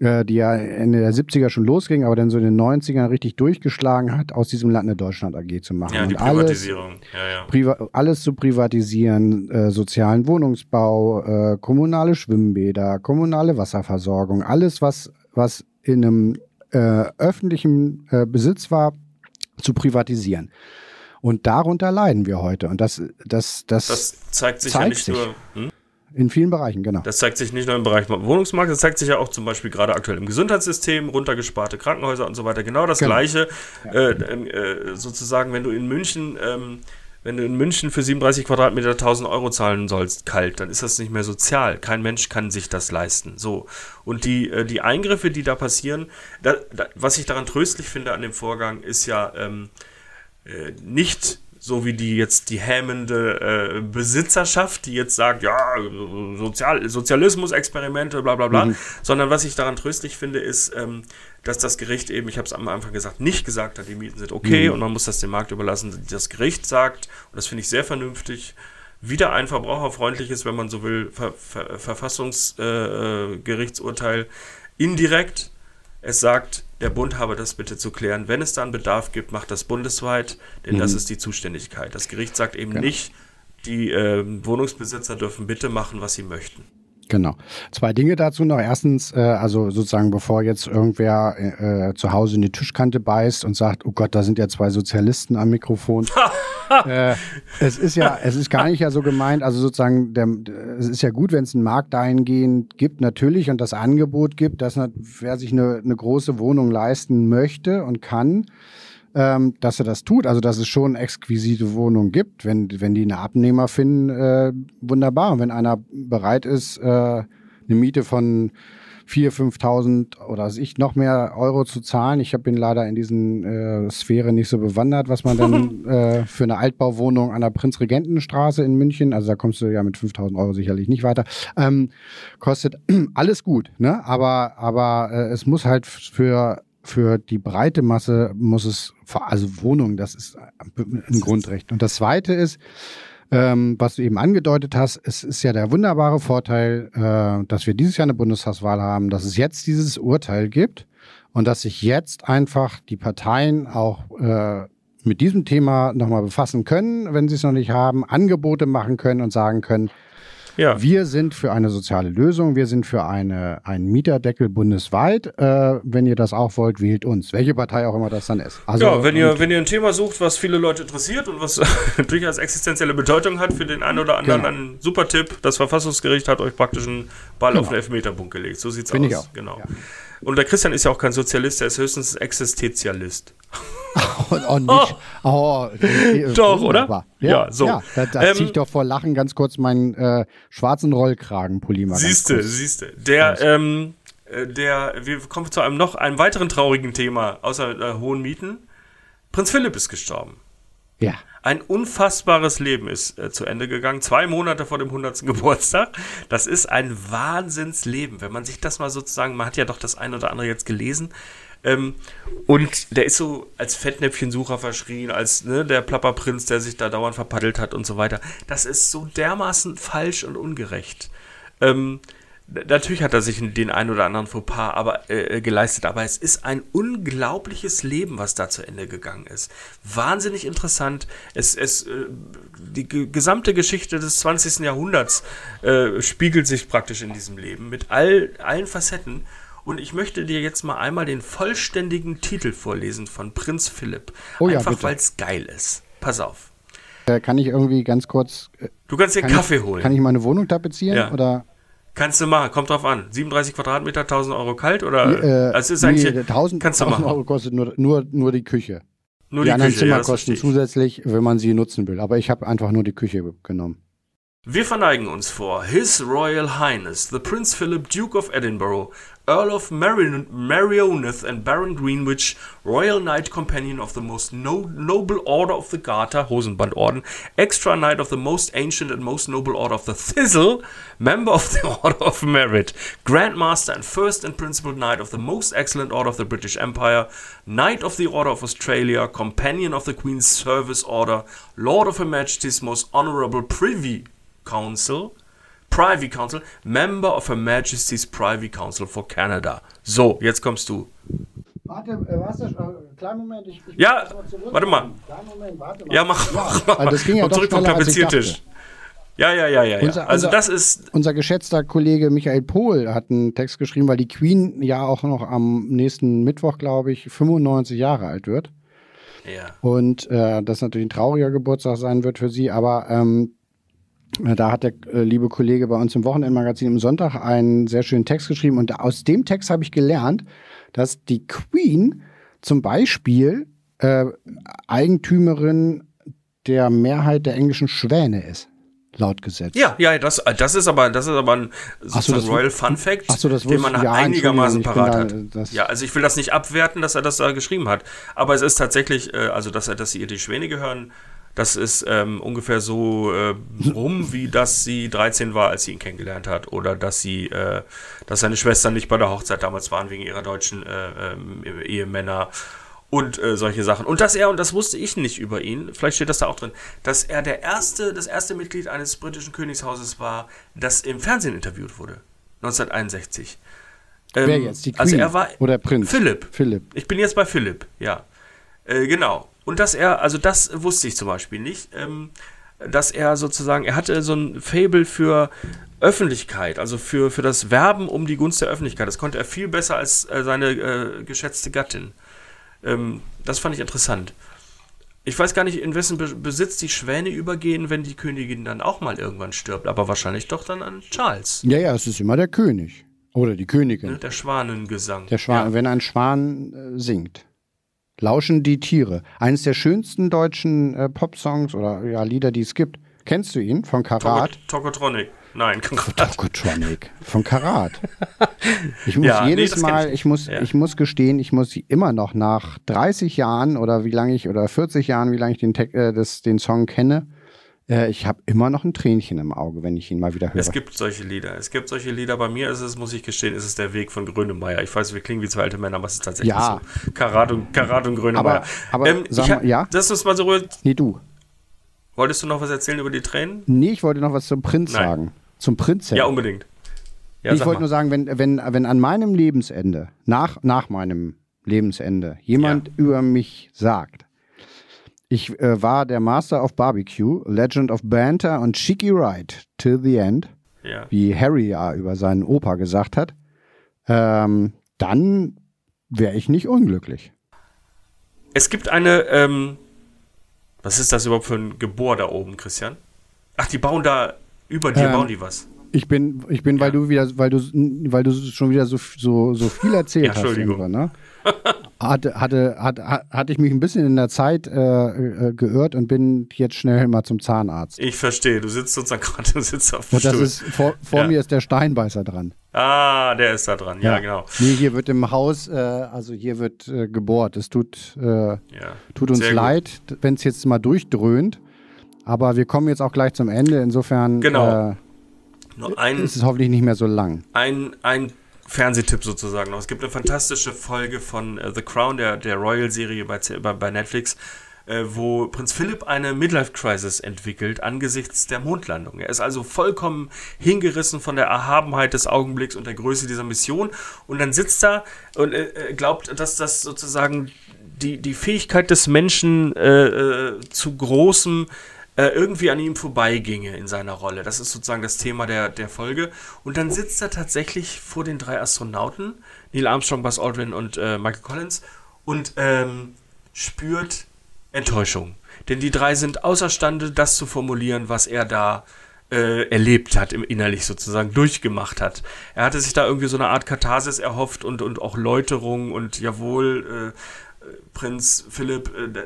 äh, die ja Ende der 70er schon losging, aber dann so in den 90ern richtig durchgeschlagen hat, aus diesem Land eine Deutschland AG zu machen. Ja, die und Privatisierung. Alles, ja, ja. Priva alles zu privatisieren, äh, sozialen Wohnungsbau, äh, kommunale Schwimmbäder, kommunale Wasserversorgung, alles, was, was in einem äh, öffentlichen äh, Besitz war, zu privatisieren. Und darunter leiden wir heute. Und das, das, das, das zeigt sich zeigt ja nicht sich. nur. Hm? In vielen Bereichen, genau. Das zeigt sich nicht nur im Bereich Wohnungsmarkt, das zeigt sich ja auch zum Beispiel gerade aktuell im Gesundheitssystem, runtergesparte Krankenhäuser und so weiter. Genau das genau. Gleiche. Äh, ähm, äh, sozusagen, wenn du in München, ähm, wenn du in München für 37 Quadratmeter 1000 Euro zahlen sollst, kalt, dann ist das nicht mehr sozial. Kein Mensch kann sich das leisten. So. Und die, äh, die Eingriffe, die da passieren, da, da, was ich daran tröstlich finde an dem Vorgang, ist ja ähm, äh, nicht so wie die jetzt die hämende äh, Besitzerschaft, die jetzt sagt, ja, Sozial Sozialismus-Experimente, bla bla bla, mhm. sondern was ich daran tröstlich finde, ist, ähm, dass das Gericht eben, ich habe es am Anfang gesagt, nicht gesagt hat, die Mieten sind okay mhm. und man muss das dem Markt überlassen. Das Gericht sagt, und das finde ich sehr vernünftig, wieder ein verbraucherfreundliches, wenn man so will, Ver Ver Verfassungsgerichtsurteil äh, indirekt. Es sagt, der Bund habe das bitte zu klären. Wenn es dann Bedarf gibt, macht das bundesweit, denn mhm. das ist die Zuständigkeit. Das Gericht sagt eben genau. nicht, die äh, Wohnungsbesitzer dürfen bitte machen, was sie möchten. Genau. Zwei Dinge dazu noch. Erstens, äh, also sozusagen, bevor jetzt irgendwer äh, zu Hause in die Tischkante beißt und sagt, oh Gott, da sind ja zwei Sozialisten am Mikrofon. äh, es ist ja, es ist gar nicht ja so gemeint. Also sozusagen, der, es ist ja gut, wenn es einen Markt dahingehend gibt, natürlich, und das Angebot gibt, dass wer sich eine, eine große Wohnung leisten möchte und kann, ähm, dass er das tut. Also, dass es schon exquisite Wohnungen gibt. Wenn, wenn die einen Abnehmer finden, äh, wunderbar. Und wenn einer bereit ist, äh, eine Miete von 4.000, 5.000 oder was ich noch mehr Euro zu zahlen. Ich bin leider in diesen äh, Sphäre nicht so bewandert, was man dann äh, für eine Altbauwohnung an der Prinzregentenstraße in München, also da kommst du ja mit 5.000 Euro sicherlich nicht weiter, ähm, kostet alles gut, ne? Aber aber äh, es muss halt für für die breite Masse muss es, also Wohnung, das ist ein Grundrecht. Und das Zweite ist, ähm, was du eben angedeutet hast, es ist ja der wunderbare Vorteil, äh, dass wir dieses Jahr eine Bundestagswahl haben, dass es jetzt dieses Urteil gibt und dass sich jetzt einfach die Parteien auch äh, mit diesem Thema nochmal befassen können, wenn sie es noch nicht haben, Angebote machen können und sagen können, ja. Wir sind für eine soziale Lösung. Wir sind für eine, einen Mieterdeckel bundesweit. Äh, wenn ihr das auch wollt, wählt uns. Welche Partei auch immer das dann ist. Also, ja, wenn ihr, wenn ihr ein Thema sucht, was viele Leute interessiert und was durchaus existenzielle Bedeutung hat für den einen oder anderen, genau. ein super Tipp. Das Verfassungsgericht hat euch praktisch einen Ball genau. auf den Elfmeterpunkt gelegt. So sieht's Bin aus. Ich auch. Genau. Ja. Und der Christian ist ja auch kein Sozialist, er ist höchstens Existenzialist. und, und nicht. Oh, doch, oder? Ja, ja, so. Ja, da, da ähm, ziehe ich doch vor Lachen ganz kurz meinen äh, schwarzen Rollkragenpulli mal. Siehste, siehste. Der, ähm, äh, der, wir kommen zu einem noch, einem weiteren traurigen Thema, außer äh, hohen Mieten. Prinz Philipp ist gestorben. Ja. Ein unfassbares Leben ist äh, zu Ende gegangen, zwei Monate vor dem 100. Geburtstag. Das ist ein Wahnsinnsleben, wenn man sich das mal sozusagen, man hat ja doch das ein oder andere jetzt gelesen, ähm, und der ist so als Fettnäpfchensucher verschrien, als ne, der Plapperprinz, der sich da dauernd verpaddelt hat und so weiter. Das ist so dermaßen falsch und ungerecht. Ähm, natürlich hat er sich den einen oder anderen Fauxpas aber, äh, äh, geleistet, aber es ist ein unglaubliches Leben, was da zu Ende gegangen ist. Wahnsinnig interessant. Es, es, äh, die gesamte Geschichte des 20. Jahrhunderts äh, spiegelt sich praktisch in diesem Leben mit all, allen Facetten. Und ich möchte dir jetzt mal einmal den vollständigen Titel vorlesen von Prinz Philipp. Oh ja, Einfach weil es geil ist. Pass auf. Äh, kann ich irgendwie ganz kurz. Äh, du kannst dir Kaffee ich, holen. Kann ich meine Wohnung tapezieren? Ja. Oder? Kannst du machen, kommt drauf an. 37 Quadratmeter, 1000 Euro kalt oder? Äh, also ist eigentlich, nee, 1000, kannst 1000 Euro kostet nur, nur, nur die Küche. Nur die, die anderen Küche, Zimmer ja, kosten zusätzlich, wenn man sie nutzen will. Aber ich habe einfach nur die Küche genommen. Wir verneigen uns vor His Royal Highness, the Prince Philip, Duke of Edinburgh, Earl of Merioneth and Baron Greenwich, Royal Knight Companion of the Most no Noble Order of the Garter, Hosenbandorden, Extra Knight of the Most Ancient and Most Noble Order of the Thistle, Member of the Order of Merit, Grand Master and First and Principal Knight of the Most Excellent Order of the British Empire, Knight of the Order of Australia, Companion of the Queen's Service Order, Lord of Her Majesty's Most Honourable Privy Council, Privy Council, Member of Her Majesty's Privy Council for Canada. So, jetzt kommst du. Warte, äh, warte, äh, kleinen Moment. Ich, ich ja, warte mal. Moment, warte mal. Ja, mach, mach, mach. Also das ging ja Komm zurück vom Tapeziertisch. Ja, ja, ja, ja. Unser, also das ist. Unser geschätzter Kollege Michael Pohl hat einen Text geschrieben, weil die Queen ja auch noch am nächsten Mittwoch, glaube ich, 95 Jahre alt wird. Ja. Und äh, das natürlich ein trauriger Geburtstag sein wird für sie, aber ähm, äh, da hat der äh, liebe Kollege bei uns im Wochenendmagazin am Sonntag einen sehr schönen Text geschrieben und aus dem Text habe ich gelernt, dass die Queen zum Beispiel äh, Eigentümerin der Mehrheit der englischen Schwäne ist. Laut Gesetz. Ja, ja, das, das ist aber, das ist aber ein so, das Royal Fun Fact, so, den man ja, einigermaßen parat hat. Da, ja, also ich will das nicht abwerten, dass er das da geschrieben hat. Aber es ist tatsächlich, äh, also dass er, dass ihr die Schwäne gehören, das ist ähm, ungefähr so äh, rum, wie dass sie 13 war, als sie ihn kennengelernt hat. Oder dass sie, äh, dass seine Schwestern nicht bei der Hochzeit damals waren wegen ihrer deutschen äh, ähm, Ehemänner und äh, solche Sachen. Und dass er, und das wusste ich nicht über ihn, vielleicht steht das da auch drin, dass er der erste, das erste Mitglied eines britischen Königshauses war, das im Fernsehen interviewt wurde. 1961. Ähm, Wer jetzt? Die Queen also er war oder Prinz? Philipp. Philipp. Ich bin jetzt bei Philipp, ja. Äh, genau. Und dass er, also das wusste ich zum Beispiel nicht. Ähm, dass er sozusagen, er hatte so ein Fable für Öffentlichkeit, also für, für das Werben um die Gunst der Öffentlichkeit. Das konnte er viel besser als äh, seine äh, geschätzte Gattin. Ähm, das fand ich interessant. Ich weiß gar nicht, in wessen Besitz die Schwäne übergehen, wenn die Königin dann auch mal irgendwann stirbt, aber wahrscheinlich doch dann an Charles. Ja, ja, es ist immer der König. Oder die Königin. Ne, der Schwanengesang. Der Schwan, ja. wenn ein Schwan äh, singt. Lauschen die Tiere. Eines der schönsten deutschen äh, Popsongs oder ja, Lieder, die es gibt. Kennst du ihn von Karat? Tokotronic. Nein, Tokotronic. Von Karat. Ich muss ja, jedes nee, Mal, ich, ich muss, ja. ich muss gestehen, ich muss immer noch nach 30 Jahren oder wie lange ich, oder 40 Jahren, wie lange ich den, äh, das, den Song kenne, äh, ich habe immer noch ein Tränchen im Auge, wenn ich ihn mal wieder höre. Es gibt solche Lieder. Es gibt solche Lieder. Bei mir ist es, muss ich gestehen, ist es der Weg von Grönemeyer. Ich weiß, wir klingen wie zwei alte Männer, aber es ist tatsächlich ja. so. Karat und, Karat und Grönemeyer. Aber, aber ähm, sag mal, ja? Das ist mal so. Nee, du. Wolltest du noch was erzählen über die Tränen? Nee, ich wollte noch was zum Prinz Nein. sagen. Zum Prinz. Ja, unbedingt. Ja, ich wollte nur sagen, wenn, wenn, wenn an meinem Lebensende, nach, nach meinem Lebensende, jemand ja. über mich sagt, ich äh, war der Master of Barbecue, Legend of Banter und Cheeky Ride till the end, ja. wie Harry ja über seinen Opa gesagt hat, ähm, dann wäre ich nicht unglücklich. Es gibt eine, ähm, was ist das überhaupt für ein Gebor da oben, Christian? Ach, die bauen da, über dir ähm, bauen die was. Ich bin, ich bin, ja. weil du wieder, weil du, weil du schon wieder so, so, so viel erzählt ja, hast. Entschuldigung. ne? hatte, hatte, hatte, hatte ich mich ein bisschen in der Zeit äh, äh, geirrt und bin jetzt schnell mal zum Zahnarzt. Ich verstehe, du sitzt sozusagen gerade du sitzt auf dem Und das Stuhl. ist, vor, vor ja. mir ist der Steinbeißer dran. Ah, der ist da dran, ja, ja. genau. Nee, hier wird im Haus, äh, also hier wird äh, gebohrt. Es tut, äh, ja. tut uns Sehr leid, wenn es jetzt mal durchdröhnt. Aber wir kommen jetzt auch gleich zum Ende. Insofern genau. Äh, ist es hoffentlich nicht mehr so lang. Ein, ein Fernsehtipp sozusagen noch. Es gibt eine fantastische Folge von uh, The Crown, der, der Royal-Serie bei, bei, bei Netflix, äh, wo Prinz Philipp eine Midlife-Crisis entwickelt angesichts der Mondlandung. Er ist also vollkommen hingerissen von der Erhabenheit des Augenblicks und der Größe dieser Mission und dann sitzt er und äh, glaubt, dass das sozusagen die, die Fähigkeit des Menschen äh, äh zu großem äh, irgendwie an ihm vorbeiginge in seiner Rolle. Das ist sozusagen das Thema der, der Folge. Und dann sitzt er tatsächlich vor den drei Astronauten, Neil Armstrong, Buzz Aldrin und äh, Michael Collins, und ähm, spürt Enttäuschung. Denn die drei sind außerstande, das zu formulieren, was er da äh, erlebt hat, im innerlich sozusagen durchgemacht hat. Er hatte sich da irgendwie so eine Art Katharsis erhofft und, und auch Läuterung und jawohl, äh, Prinz Philipp, äh,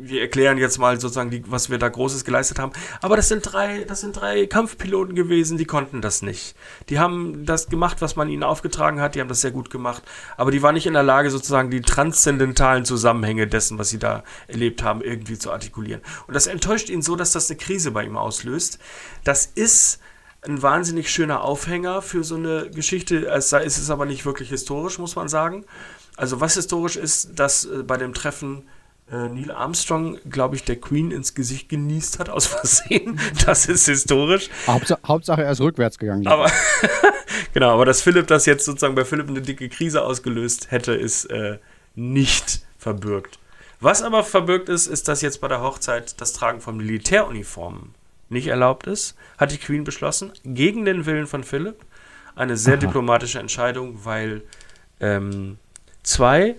wir erklären jetzt mal sozusagen, die, was wir da Großes geleistet haben. Aber das sind drei, das sind drei Kampfpiloten gewesen, die konnten das nicht. Die haben das gemacht, was man ihnen aufgetragen hat, die haben das sehr gut gemacht, aber die waren nicht in der Lage, sozusagen die transzendentalen Zusammenhänge dessen, was sie da erlebt haben, irgendwie zu artikulieren. Und das enttäuscht ihn so, dass das eine Krise bei ihm auslöst. Das ist ein wahnsinnig schöner Aufhänger für so eine Geschichte. Es ist aber nicht wirklich historisch, muss man sagen. Also was historisch ist, dass äh, bei dem Treffen äh, Neil Armstrong, glaube ich, der Queen ins Gesicht genießt hat aus Versehen. Das ist historisch. Hauptsache, Hauptsache er ist rückwärts gegangen. Aber genau, aber dass Philipp das jetzt sozusagen bei Philipp eine dicke Krise ausgelöst hätte, ist äh, nicht verbürgt. Was aber verbürgt ist, ist, dass jetzt bei der Hochzeit das Tragen von Militäruniformen nicht erlaubt ist, hat die Queen beschlossen, gegen den Willen von Philipp. Eine sehr Aha. diplomatische Entscheidung, weil ähm, zwei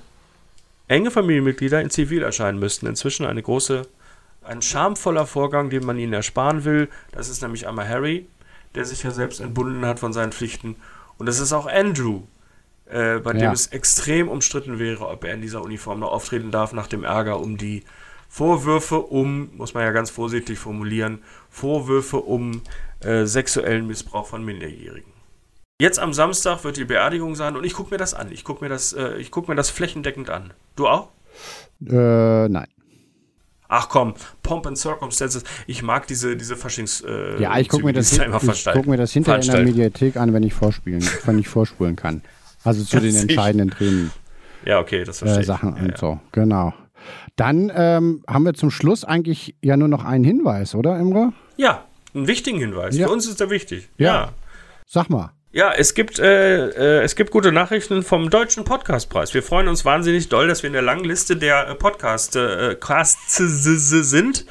enge Familienmitglieder in Zivil erscheinen müssten. Inzwischen eine große, ein schamvoller Vorgang, den man ihnen ersparen will. Das ist nämlich einmal Harry, der sich ja selbst entbunden hat von seinen Pflichten. Und es ist auch Andrew, äh, bei ja. dem es extrem umstritten wäre, ob er in dieser Uniform noch auftreten darf, nach dem Ärger um die Vorwürfe um, muss man ja ganz vorsichtig formulieren, Vorwürfe um äh, sexuellen Missbrauch von Minderjährigen. Jetzt am Samstag wird die Beerdigung sein und ich gucke mir das an. Ich gucke mir, das, äh, guck mir das flächendeckend an. Du auch? Äh, nein. Ach komm, Pomp and Circumstances. Ich mag diese, diese Faschings. Äh, ja, ich gucke mir, das, guck mir das hinterher in der Mediathek an, wenn ich vorspielen, wenn ich vorspulen kann. Also zu den entscheidenden Themen. Ja, okay, das verstehe äh, Sachen ich. und ja, so, genau. Dann ähm, haben wir zum Schluss eigentlich ja nur noch einen Hinweis, oder, Imre? Ja, einen wichtigen Hinweis. Ja. Für uns ist der wichtig. ja. ja. Sag mal. Ja, es gibt, äh, äh, es gibt gute Nachrichten vom Deutschen Podcastpreis. Wir freuen uns wahnsinnig doll, dass wir in der langen Liste der äh, Podcast, äh, Casts sind,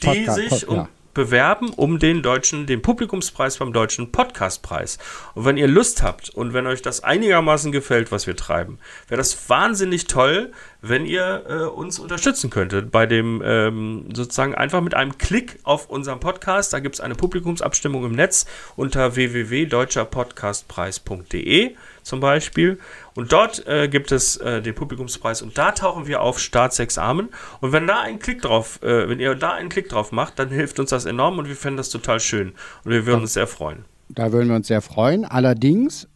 die Podcast, sich um. Ja. bewerben um den deutschen, den Publikumspreis beim deutschen Podcastpreis. Und wenn ihr Lust habt und wenn euch das einigermaßen gefällt, was wir treiben, wäre das wahnsinnig toll, wenn ihr äh, uns unterstützen könntet bei dem ähm, sozusagen einfach mit einem Klick auf unseren Podcast. Da gibt es eine Publikumsabstimmung im Netz unter www.deutscherpodcastpreis.de zum Beispiel. Und dort äh, gibt es äh, den Publikumspreis und da tauchen wir auf Start sechs Armen. Und wenn da ein Klick drauf, äh, wenn ihr da einen Klick drauf macht, dann hilft uns das enorm und wir fänden das total schön. Und wir würden uns sehr freuen. Da würden wir uns sehr freuen. Allerdings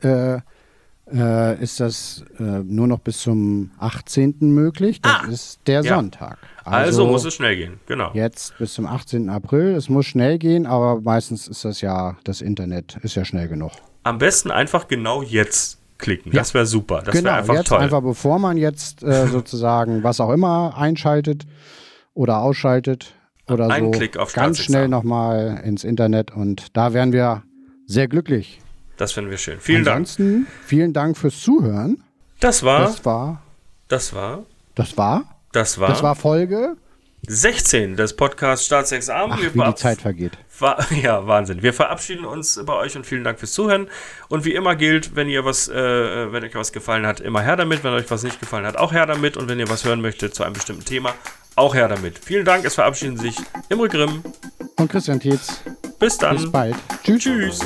äh, ist das äh, nur noch bis zum 18. möglich. Das ah, ist der ja. Sonntag. Also, also, muss es schnell gehen, genau. Jetzt bis zum 18. April. Es muss schnell gehen, aber meistens ist das ja, das Internet ist ja schnell genug. Am besten einfach genau jetzt klicken. Das wäre super. Das genau, wäre einfach jetzt toll. Einfach bevor man jetzt äh, sozusagen was auch immer einschaltet oder ausschaltet oder Ein so, Klick auf ganz schnell nochmal ins Internet und da wären wir sehr glücklich. Das finden wir schön. Vielen Ansonsten, Dank. vielen Dank fürs Zuhören. Das war. Das war. Das war. Das war. Das war. Das war Folge 16 des Podcasts Staatsexamen. Ach, wie die Zeit vergeht. War, ja, Wahnsinn. Wir verabschieden uns bei euch und vielen Dank fürs Zuhören. Und wie immer gilt, wenn ihr was, äh, wenn euch was gefallen hat, immer her damit. Wenn euch was nicht gefallen hat, auch her damit. Und wenn ihr was hören möchtet zu einem bestimmten Thema, auch her damit. Vielen Dank. Es verabschieden sich Imre Grimm und Christian Tietz. Bis dann. Bis bald. Tschüss. Tschüss.